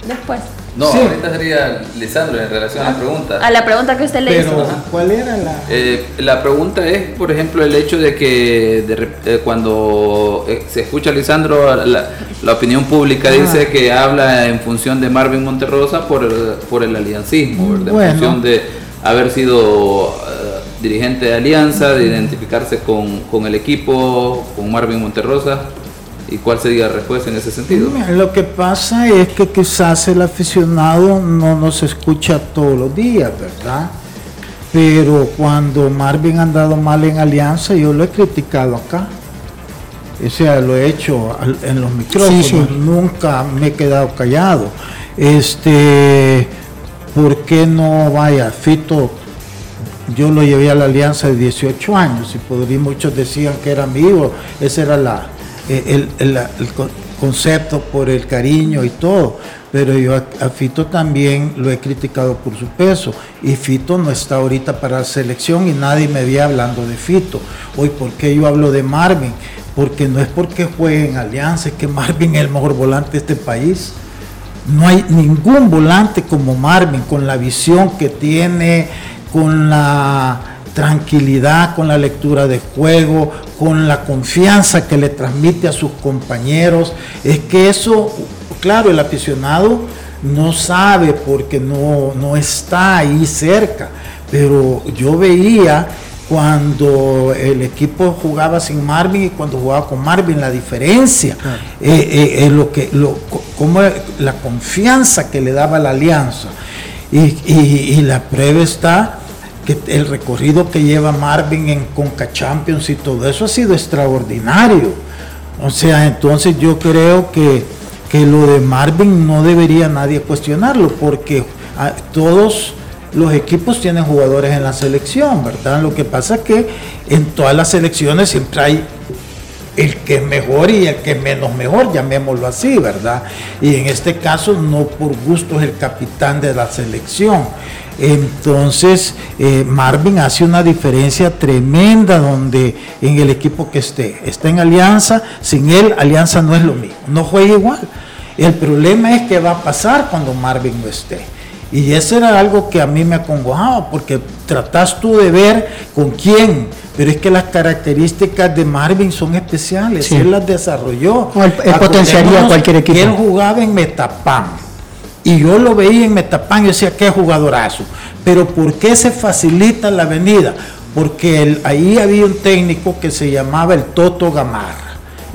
Después. No, ahorita sería Lisandro en relación a la pregunta. A la pregunta que usted le hizo. ¿Cuál era la...? Eh, la pregunta es, por ejemplo, el hecho de que eh, cuando eh, se escucha a Lisandro, la, opinión pública dice que habla en función de Marvin Monterrosa por el, por el aliancismo, en función de haber sido dirigente de Alianza, de identificarse con, con el equipo, con Marvin Monterrosa. ¿Y cuál sería la respuesta en ese sentido? Lo que pasa es que quizás el aficionado no nos escucha todos los días, ¿verdad? pero cuando Marvin ha andado mal en Alianza, yo lo he criticado acá. O sea, lo he hecho en los micrófonos, Sí, sí. nunca me he quedado callado. Este, ¿por qué no vaya? Fito, yo lo llevé a la alianza de 18 años y podría, muchos decían que era amigo, ese era la, el, el- el co- concepto por el cariño y todo, pero yo a, a Fito también lo he criticado por su peso y Fito no está ahorita para la selección y nadie me ve hablando de Fito. Hoy, ¿por qué yo hablo de Marvin? Porque no es porque juegue en alianza, es que Marvin es el mejor volante de este país. No hay ningún volante como Marvin, con la visión que tiene, con la tranquilidad, con la lectura de juego, con la confianza que le transmite a sus compañeros. Es que eso, claro, el aficionado no sabe porque no, no está ahí cerca, pero yo veía cuando el equipo jugaba sin Marvin y cuando jugaba con Marvin, la diferencia, eh, eh, eh, lo que, lo, co- cómo la confianza que le daba la alianza. Y, y- y la prueba está que el recorrido que lleva Marvin en Conca Champions y todo eso ha sido extraordinario. O sea, entonces yo creo que, que lo de Marvin no debería nadie cuestionarlo, porque ah, todos los equipos tienen jugadores en la selección, ¿verdad? Lo que pasa es que en todas las selecciones siempre hay el que es mejor y el que es menos mejor, llamémoslo así, ¿verdad? Y en este caso no por gusto es el capitán de la selección. Entonces, eh, Marvin hace una diferencia tremenda donde en el equipo que esté, está en Alianza, sin él Alianza no es lo mismo, no juega igual. El problema es que va a pasar cuando Marvin no esté. Y eso era algo que a mí me acongojaba, porque tratás tú de ver con quién, pero es que las características de Marvin son especiales, Sí. él las desarrolló. O él- él potenciaría cualquier equipo. Él jugaba en Metapán. Y yo lo veía en Metapán y decía, qué jugadorazo. Pero ¿por qué se facilita la avenida? Porque el- ahí había un técnico que se llamaba el Toto Gamarra.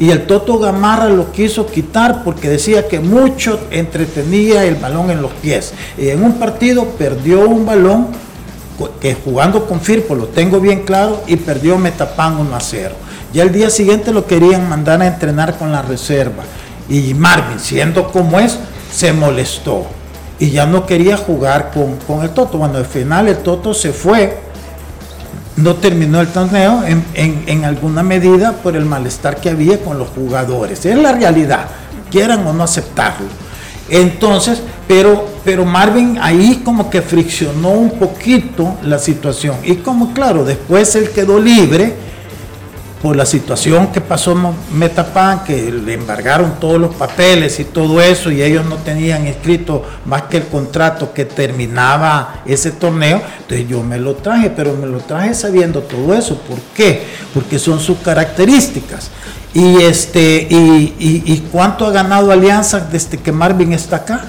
Y el Toto Gamarra lo quiso quitar porque decía que mucho entretenía el balón en los pies. Y en un partido perdió un balón que jugando con Firpo, lo tengo bien claro, y perdió Metapán 1 a 0. Ya el día siguiente lo querían mandar a entrenar con la reserva. Y Marvin, siendo como es, se molestó. Y ya no quería jugar con, con el Toto. Bueno, al final el Toto se fue no terminó el torneo en, en- alguna medida por el malestar que había con los jugadores. Es la realidad, quieran o no aceptarlo. Entonces, pero, pero Marvin ahí como que friccionó un poquito la situación. Y como claro, después él quedó libre por la situación que pasó Metapan, que le embargaron todos los papeles y todo eso, y ellos no tenían escrito más que el contrato que terminaba ese torneo, entonces yo me lo traje, pero me lo traje sabiendo todo eso. ¿Por qué? Porque son sus características. Y este, y- y cuánto ha ganado Alianza desde que Marvin está acá?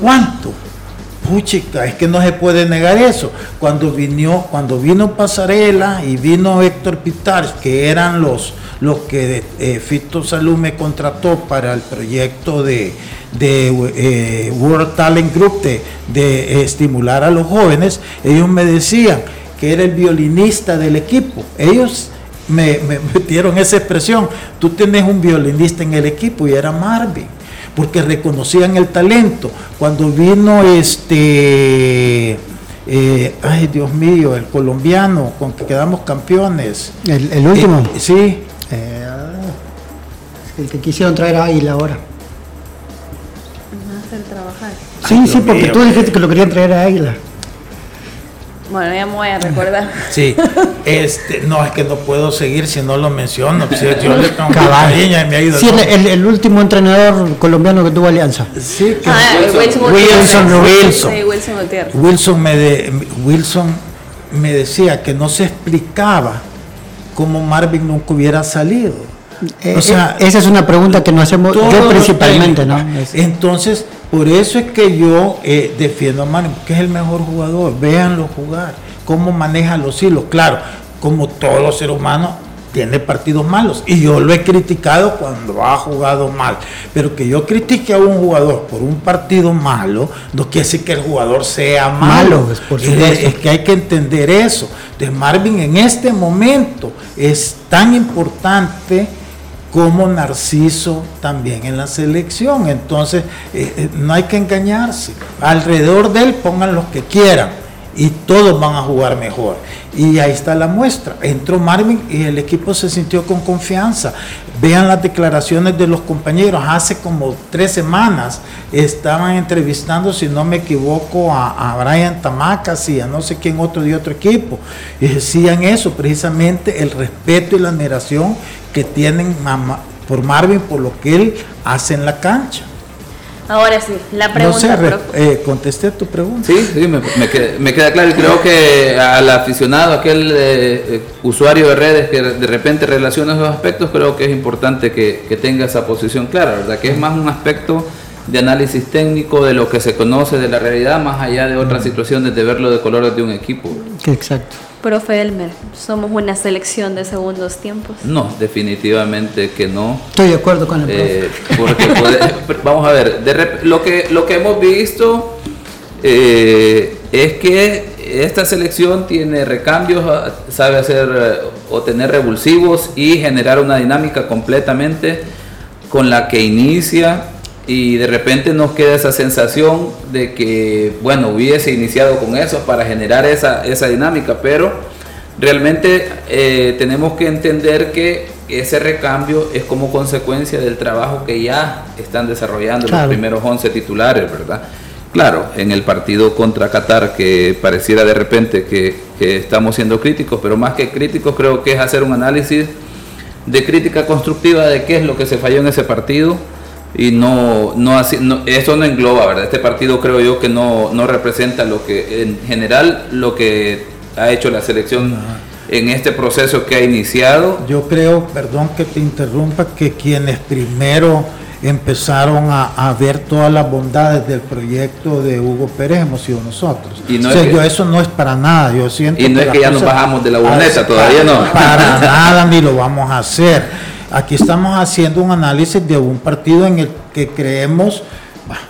¿Cuánto? Puchica, es que no se puede negar eso. Cuando vino, cuando vino Pasarela y vino Héctor Pitar, que eran los, los que eh, Fito Salud me contrató para el proyecto de, de eh, World Talent Group, de, eh, estimular a los jóvenes, ellos me decían que era el violinista del equipo. Ellos me, me metieron esa expresión, tú tienes un violinista en el equipo y era Marvin porque reconocían el talento. Cuando vino este, eh, ay Dios mío, el colombiano con que quedamos campeones. El, el último. Eh, sí. Eh, el que quisieron traer a Águila ahora. hacer trabajar. Sí, Ay, sí, Dios porque mío. tú dijiste que lo querían traer a Águila. Bueno, ya me voy a recordar. Sí, este, no, es que no puedo seguir si no lo menciono. pues, yo le tengo Cabal. cariño me ha ido. Sí, el, último entrenador colombiano que tuvo Alianza. Sí, que- Ah, Wilson, Wilson. Wilson. Wilson. Wilson me, de- Wilson me decía que no se explicaba cómo Marvin nunca hubiera salido. Eh, O sea, eh, esa es una pregunta que nos hacemos yo principalmente, ¿no? Entonces, por eso es que yo eh, defiendo a Marvin, porque es el mejor jugador. Véanlo jugar, cómo maneja los hilos. Claro, como todos los seres humanos, tiene partidos malos y yo lo he criticado cuando ha jugado mal, pero que yo critique a un jugador por un partido malo no quiere decir que el jugador sea malo, Malo, es por es, supuesto. es que hay que entender eso. De Marvin en este momento es tan importante como Narciso también en la selección, entonces eh, eh, no hay que engañarse, alrededor de él pongan los que quieran y todos van a jugar mejor. Y ahí está la muestra. Entró Marvin y el equipo se sintió con confianza. Vean las declaraciones de los compañeros. Hace como tres semanas estaban entrevistando, si no me equivoco, a, a Brian Tamacas y a no sé quién otro de otro equipo. Y decían eso, precisamente el respeto y la admiración que tienen por Marvin, por lo que él hace en la cancha. Ahora sí, la No pregunta, sé, re- profe. eh, contesté tu pregunta. Sí, sí, me, me queda, me queda claro y creo que al aficionado, aquel eh, eh, usuario de redes que de repente relaciona esos aspectos, creo que es importante que, que tenga esa posición clara, ¿verdad? Que es más un aspecto de análisis técnico de lo que se conoce de la realidad, más allá de otras situaciones de verlo de colores de un equipo. Exacto. Profe Elmer, somos una selección de segundos tiempos. No, definitivamente que no. Estoy de acuerdo con el profe. Eh, porque puede- vamos a ver, de rep- lo, que, lo que hemos visto eh, es que esta selección tiene recambios, ah, sabe hacer eh, o tener revulsivos y generar una dinámica completamente con la que inicia y de repente nos queda esa sensación de que, bueno, hubiese iniciado con eso para generar esa, esa dinámica, pero realmente eh, tenemos que entender que ese recambio es como consecuencia del trabajo que ya están desarrollando Claro. los primeros 11 titulares, ¿verdad? Claro, en el partido contra Qatar, que pareciera de repente que, que estamos siendo críticos, pero más que críticos creo que es hacer un análisis de crítica constructiva de qué es lo que se falló en ese partido y no, no, así, no eso no engloba, ¿verdad? Este partido creo yo que no, no representa lo que en general lo que ha hecho la selección en este proceso que ha iniciado. Yo creo, perdón que te interrumpa, que quienes primero empezaron a, a ver todas las bondades del proyecto de Hugo Pérez hemos sido nosotros. Y no O sea, es que- yo eso no es para nada, yo siento Y no es las que ya nos bajamos de la burneta, Ah, todavía no. Para nada, ni lo vamos a hacer. Aquí estamos haciendo un análisis de un partido en el que creemos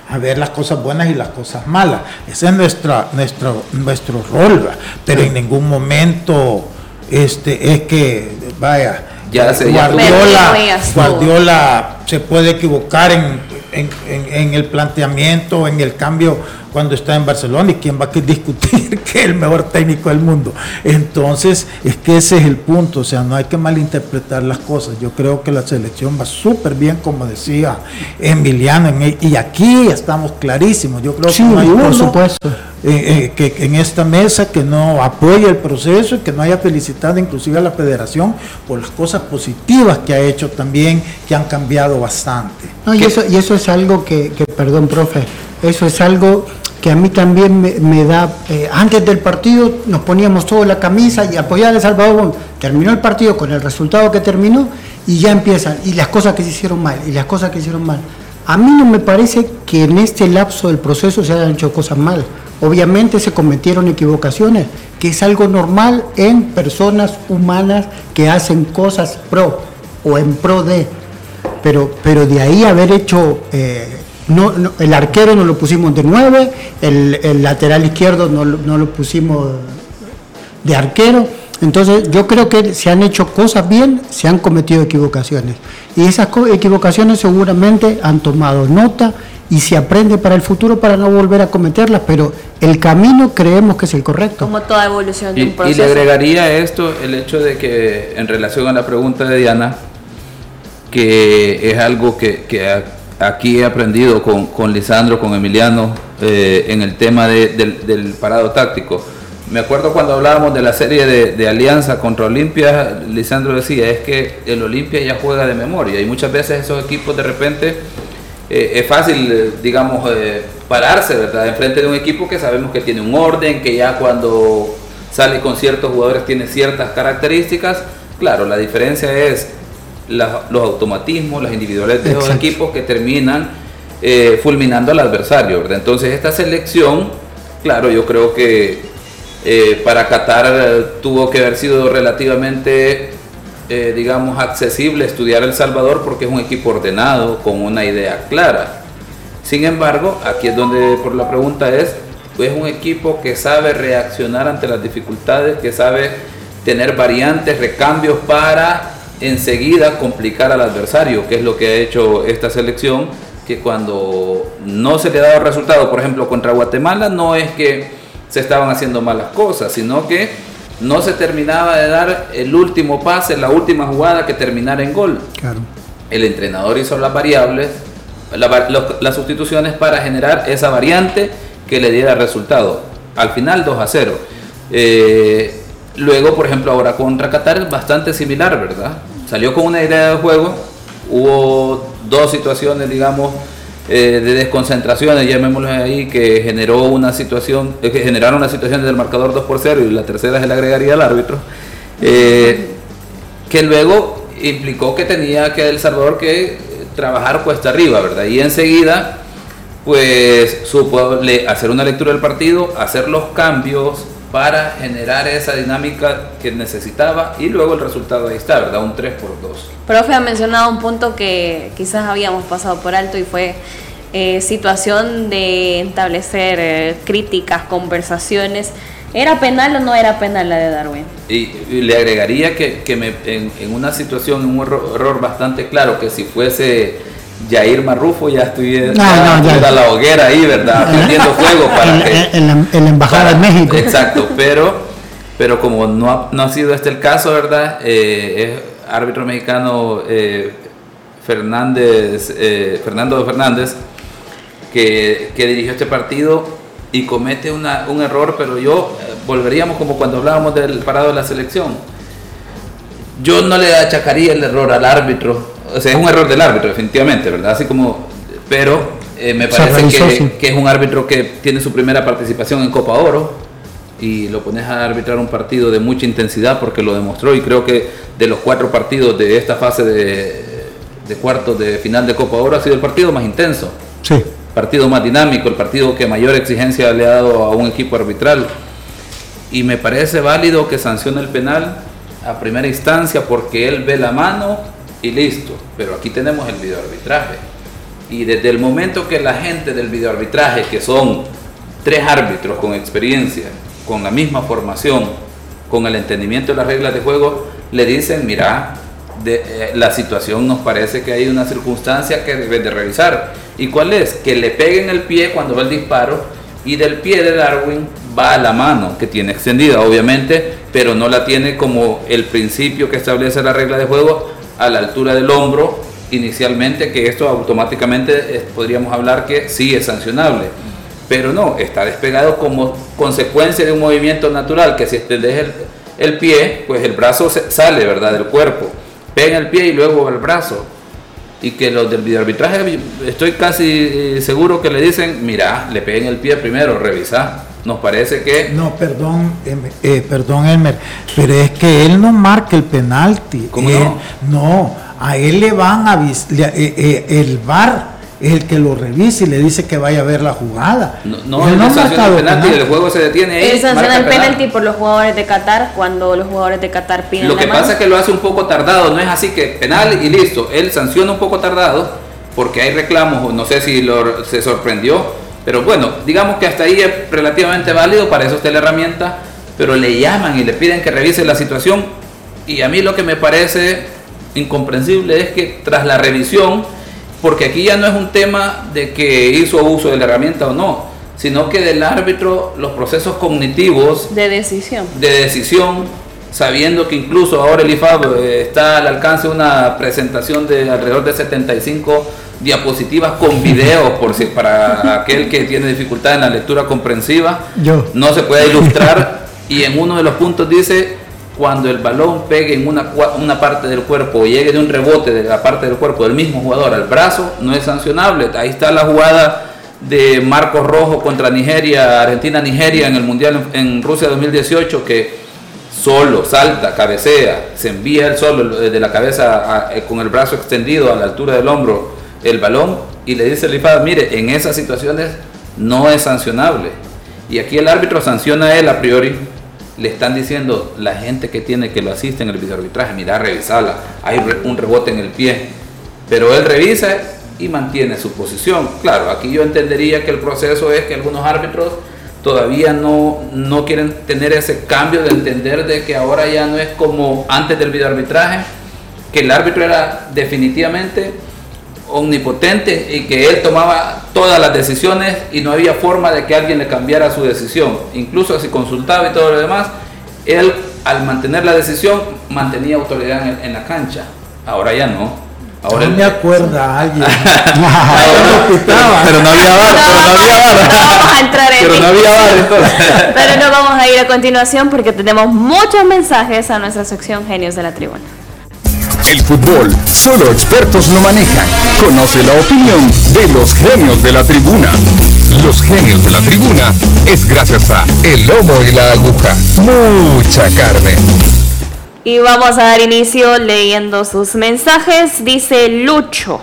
a ver las cosas buenas y las cosas malas. Ese es nuestra, nuestro, nuestro rol, ¿va? pero en ningún momento este, es que, vaya, Ya se- ya- Guardiola, ya. Guardiola se puede equivocar en, en- en- en el planteamiento, en el cambio cuando está en Barcelona y quién va a discutir que es el mejor técnico del mundo. Entonces, es que ese es el punto, o sea, no hay que malinterpretar las cosas. Yo creo que la selección va súper bien, como decía Emiliano, e- y aquí estamos clarísimos. Yo creo Sí, que no hay por uno supuesto. eh, eh, que en esta mesa que no apoya el proceso y que no haya felicitado inclusive a la federación por las cosas positivas que ha hecho también, que han cambiado bastante. No, y, eso, y eso es algo que, que, perdón, profe, eso es algo que a mí también me, da, eh, antes del partido nos poníamos toda la camisa y apoyar a Salvador, bueno, terminó el partido con el resultado que terminó y ya empiezan, y las cosas que se hicieron mal, y las cosas que se hicieron mal. A mí no me parece que en este lapso del proceso se hayan hecho cosas mal. Obviamente se cometieron equivocaciones, que es algo normal en personas humanas que hacen cosas pro o en pro de pero, pero de ahí haber hecho, eh, no, no, el arquero no lo pusimos de 9, el, el lateral izquierdo no, lo- no lo pusimos de arquero. Entonces yo creo que se han hecho cosas bien, se han cometido equivocaciones. Y esas equivocaciones seguramente han tomado nota y se aprende para el futuro para no volver a cometerlas, pero el camino creemos que es el correcto. Como toda evolución de Y, un y proceso. le agregaría a esto el hecho de que en relación a la pregunta de Diana, que es algo que, que a- aquí he aprendido con, con Lisandro, con Emiliano, eh, en el tema de- del, parado táctico. Me acuerdo cuando hablábamos de la serie de, de Alianza contra Olimpia, Lisandro decía, es que el Olimpia ya juega de memoria y muchas veces esos equipos de repente eh, es fácil, eh, digamos, eh, pararse, ¿verdad? Enfrente de un equipo que sabemos que tiene un orden, que ya cuando sale con ciertos jugadores tiene ciertas características. Claro, la diferencia es la- los automatismos, las individualidades de los Exacto. equipos que terminan eh, fulminando al adversario, ¿verdad? Entonces esta selección, claro, yo creo que eh, para Qatar eh, tuvo que haber sido relativamente eh, digamos, accesible estudiar El Salvador porque es un equipo ordenado, con una idea clara. Sin embargo, aquí es donde por la pregunta es, es un equipo que sabe reaccionar ante las dificultades, que sabe tener variantes, recambios para enseguida complicar al adversario, que es lo que ha hecho esta selección, que cuando no se le ha dado resultado, por ejemplo, contra Guatemala, no es que se estaban haciendo malas cosas, sino que no se terminaba de dar el último pase, la última jugada que terminara en gol. El entrenador hizo las variables, las sustituciones para generar esa variante que le diera resultado. Al final 2 a 0. Eh, luego, por ejemplo, ahora contra Qatar es bastante similar, ¿verdad? Salió con una idea de juego, hubo dos situaciones, digamos, eh, de desconcentraciones, llamémoslo ahí, que generó una situación, eh, que generaron una situación del marcador 2 por 0 y la tercera se le agregaría al árbitro, eh, que luego implicó que tenía que El Salvador que trabajar cuesta arriba, ¿verdad? Y enseguida, pues supo hacer una lectura del partido, hacer los cambios, para generar esa dinámica que necesitaba y luego el resultado ahí está, ¿verdad? Un 3 por 2. Profe ha mencionado un punto que quizás habíamos pasado por alto y fue eh, situación de establecer eh, críticas, conversaciones. ¿Era penal o no era penal la de Darwin? Y, le agregaría que, que me, en, una situación, un error bastante claro, que si fuese Jair Marrufo ya estuviera no, la hoguera ahí, ¿verdad? Prendiendo fuego para en, que, en, la, embajada de México. Exacto, pero, pero como no ha, no ha sido este el caso, ¿verdad? Eh, es árbitro mexicano eh, Fernández, eh, Fernando Fernández, que, que, dirigió este partido y comete una, un error, pero yo volveríamos como cuando hablábamos del parado de la selección. Yo no le achacaría el error al árbitro o sea, es un error del árbitro, definitivamente, ¿verdad? Así como, pero eh, me parece que, es un árbitro que tiene su primera participación en Copa Oro y lo pones a arbitrar un partido de mucha intensidad porque lo demostró y creo que de los cuatro partidos de esta fase de, de cuartos de final de Copa Oro ha sido el partido más intenso. Sí. Partido más dinámico, el partido que mayor exigencia le ha dado a un equipo arbitral. Y me parece válido que sancione el penal a primera instancia porque él ve la mano y listo. Pero aquí tenemos el videoarbitraje. Y desde el momento que la gente del videoarbitraje, que son tres árbitros con experiencia, con la misma formación, con el entendimiento de las reglas de juego, le dicen, mira, eh, la situación nos parece que hay una circunstancia que debe de revisar. ¿Y cuál es? Que le peguen el pie cuando va el disparo y del pie de Darwin va a la mano, que tiene extendida obviamente, pero no la tiene como el principio que establece la regla de juego a la altura del hombro inicialmente, que esto automáticamente eh, podríamos hablar que sí es sancionable. Pero no, está despegado como consecuencia de un movimiento natural, que si extendes el, el pie, pues el brazo sale, ¿verdad?, del cuerpo. Pega el pie y luego el brazo. Y que los del videoarbitraje, estoy casi eh, seguro que le dicen, mira, le peguen el pie primero, revisa nos parece que... No, perdón, eh, perdón Elmer, pero es que él no marca el penalti. ¿Cómo no? No, a él le van a... Eh, eh, el VAR es el que lo revisa y le dice que vaya a ver la jugada. No, no, no sanciona el penalti, el juego se detiene ahí. Él sanciona el penalti por los jugadores de Qatar cuando los jugadores de Qatar piden Lo que pasa es que lo hace un poco tardado, no es así que penal y listo. Él sanciona un poco tardado porque hay reclamos, no sé si lo, se sorprendió pero bueno, digamos que hasta ahí es relativamente válido, para eso está la herramienta, pero le llaman y le piden que revise la situación. Y a mí lo que me parece incomprensible es que tras la revisión, porque aquí ya no es un tema de que hizo uso de la herramienta o no, sino que del árbitro los procesos cognitivos de decisión, de decisión sabiendo que incluso ahora el IFAB eh, está al alcance de una presentación de alrededor de 75 diapositivas con videos por si para aquel que tiene dificultad en la lectura comprensiva Yo. no se puede ilustrar y en uno de los puntos dice cuando el balón pegue en una, una parte del cuerpo o llegue de un rebote de la parte del cuerpo del mismo jugador al brazo no es sancionable ahí está la jugada de Marcos Rojo contra Nigeria Argentina-Nigeria en el Mundial en Rusia 2018 que solo, salta, cabecea, se envía el solo desde la cabeza eh, con el brazo extendido a la altura del hombro el balón y le dice al IFAD, mire, en esas situaciones no es sancionable. Y aquí el árbitro sanciona a él a priori le están diciendo la gente que tiene que lo asiste en el videoarbitraje, mira, revisala, hay un rebote en el pie, pero él revisa y mantiene su posición. Claro, aquí yo entendería que el proceso es que algunos árbitros todavía no, no quieren tener ese cambio de entender de que ahora ya no es como antes del videoarbitraje, que el árbitro era definitivamente omnipotente y que él tomaba todas las decisiones y no había forma de que alguien le cambiara su decisión. Incluso si consultaba y todo lo demás, él al mantener la decisión mantenía autoridad en, en la cancha. Ahora ya no. Ahora no me acuerda a alguien. pero no había bar, pero no había bar. vamos a entrar en Pero no había bar entonces. Pero no vamos a ir a continuación porque tenemos muchos mensajes a nuestra sección Genios de la Tribuna. El fútbol, solo expertos lo manejan. Conoce la opinión de los genios de la tribuna. Los genios de la tribuna es gracias a El Lomo y la Aguja. Mucha carne. Y vamos a dar inicio leyendo sus mensajes. Dice Lucho.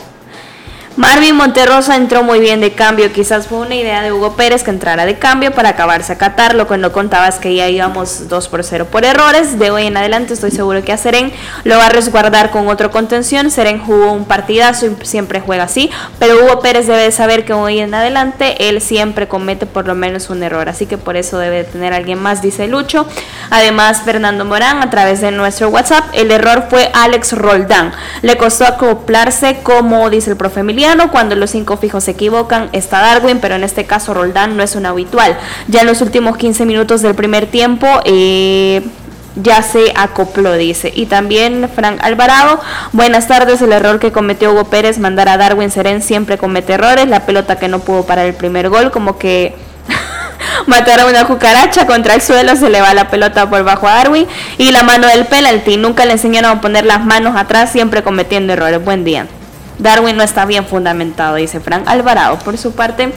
Marvin Monterrosa entró muy bien de cambio, quizás fue una idea de Hugo Pérez que entrara de cambio para acabarse a Qatar, lo que no contaba es que ya íbamos 2 por 0 por errores, de hoy en adelante estoy seguro que a Seren lo va a resguardar con otro contención, Seren jugó un partidazo y siempre juega así, pero Hugo Pérez debe saber que hoy en adelante él siempre comete por lo menos un error, así que por eso debe tener alguien más, dice Lucho. Además, Fernando Morán, a través de nuestro WhatsApp, el error fue Alex Roldán, le costó acoplarse como dice el profe Emiliano, cuando los cinco fijos se equivocan está Darwin, pero en este caso Roldán no es un habitual. Ya en los últimos 15 minutos del primer tiempo eh, ya se acopló, dice. Y también Frank Alvarado, buenas tardes, el error que cometió Hugo Pérez, mandar a Darwin Seren siempre comete errores, la pelota que no pudo parar el primer gol, como que matar a una cucaracha contra el suelo, se le va la pelota por bajo a Darwin y la mano del penalti, nunca le enseñaron a poner las manos atrás, siempre cometiendo errores. Buen día. Darwin no está bien fundamentado, dice Frank Alvarado. Por su parte,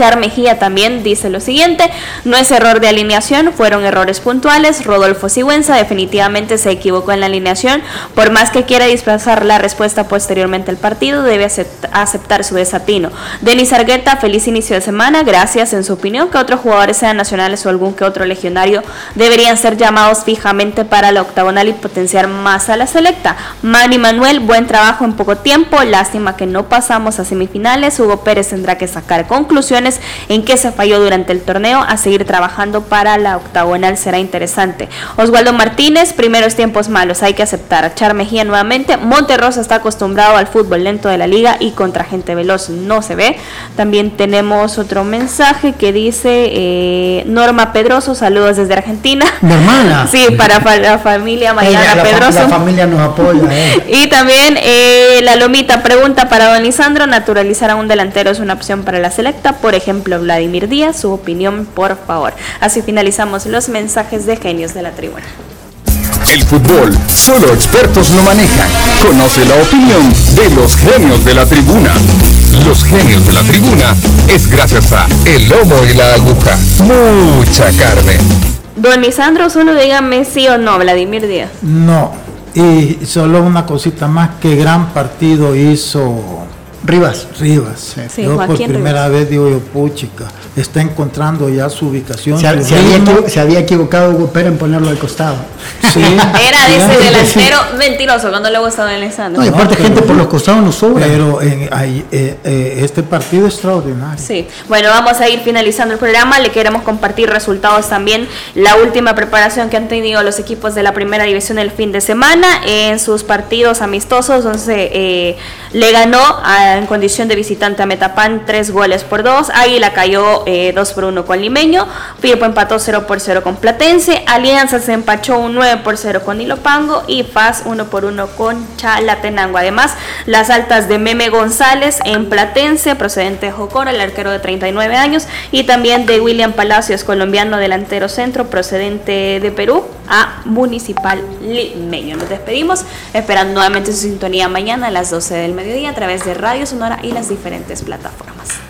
Char Mejía también dice lo siguiente, no es error de alineación, fueron errores puntuales, Rodolfo Sigüenza definitivamente se equivocó en la alineación, por más que quiera disfrazar la respuesta posteriormente al partido, debe aceptar su desatino. Denis Argueta, feliz inicio de semana, gracias en su opinión que otros jugadores sean nacionales o algún que otro legionario deberían ser llamados fijamente para la octagonal y potenciar más a la selecta. Manny Manuel, buen trabajo en poco tiempo, lástima que no pasamos a semifinales, Hugo Pérez tendrá que sacar conclusiones en qué se falló durante el torneo, a seguir trabajando para la octagonal será interesante. Oswaldo Martínez, primeros tiempos malos, hay que aceptar. Char Mejía nuevamente, Monterrosa está acostumbrado al fútbol lento de la liga y contra gente veloz no se ve. También tenemos otro mensaje que dice eh, Norma Pedroso, saludos desde Argentina. Hermana. Sí, para la familia Mariana la, Pedroso. La familia nos apoya. Eh. Y también eh, la Lomita pregunta para don Lisandro, naturalizar a un delantero es una opción para la selecta, por ejemplo Vladimir Díaz, su opinión por favor. Así finalizamos los mensajes de genios de la tribuna. El fútbol, solo expertos lo manejan. Conoce la opinión de los genios de la tribuna. Los genios de la tribuna es gracias a El Lomo y la Aguja. Mucha carne. Don Lisandro, solo dígame sí o no, Vladimir Díaz. No, y solo una cosita más, que gran partido hizo Rivas. Rivas. Sí, yo por primera vez digo yo, puchica, está encontrando ya su ubicación. Se, se había, se había equivocado Hugo Pérez en ponerlo al costado. Sí. Era de ese Sí. delantero mentiroso cuando le gusta a don Lisandro. No, y aparte pero- gente por los costados nos sobra. Pero en, ahí, eh, eh, este partido es extraordinario. Sí, bueno, vamos a ir finalizando el programa. Le queremos compartir resultados también. La última preparación que han tenido los equipos de la primera división el fin de semana en sus partidos amistosos, donde eh, le ganó a- en condición de visitante a Metapán tres goles por dos. Águila cayó eh, 2 por 1 con Limeño. Firpo empató 0 por 0 con Platense. Alianza se empachó un 9 por 0 con Ilopango. Y Paz 1 por 1 con Chalatenango. Además, las altas de Meme González en Platense, procedente de Jocora, el arquero de 39 años. Y también de William Palacios, colombiano delantero centro, procedente de Perú, a Municipal Limeño. Nos despedimos, esperando nuevamente su sintonía mañana a las 12 del mediodía a través de Radio Sonora y las diferentes plataformas.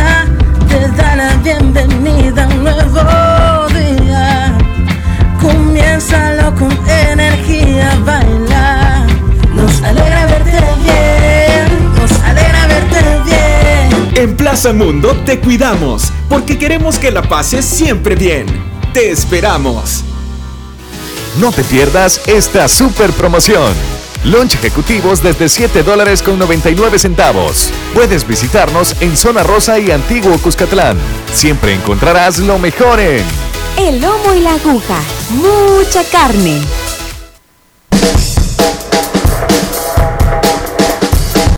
Plaza Mundo te cuidamos porque queremos que la pases siempre bien. Te esperamos. No te pierdas esta super promoción. Lunch ejecutivos desde 7 dólares con 99 centavos. Puedes visitarnos en Zona Rosa y Antiguo Cuscatlán. Siempre encontrarás lo mejor en El lomo y la aguja, mucha carne.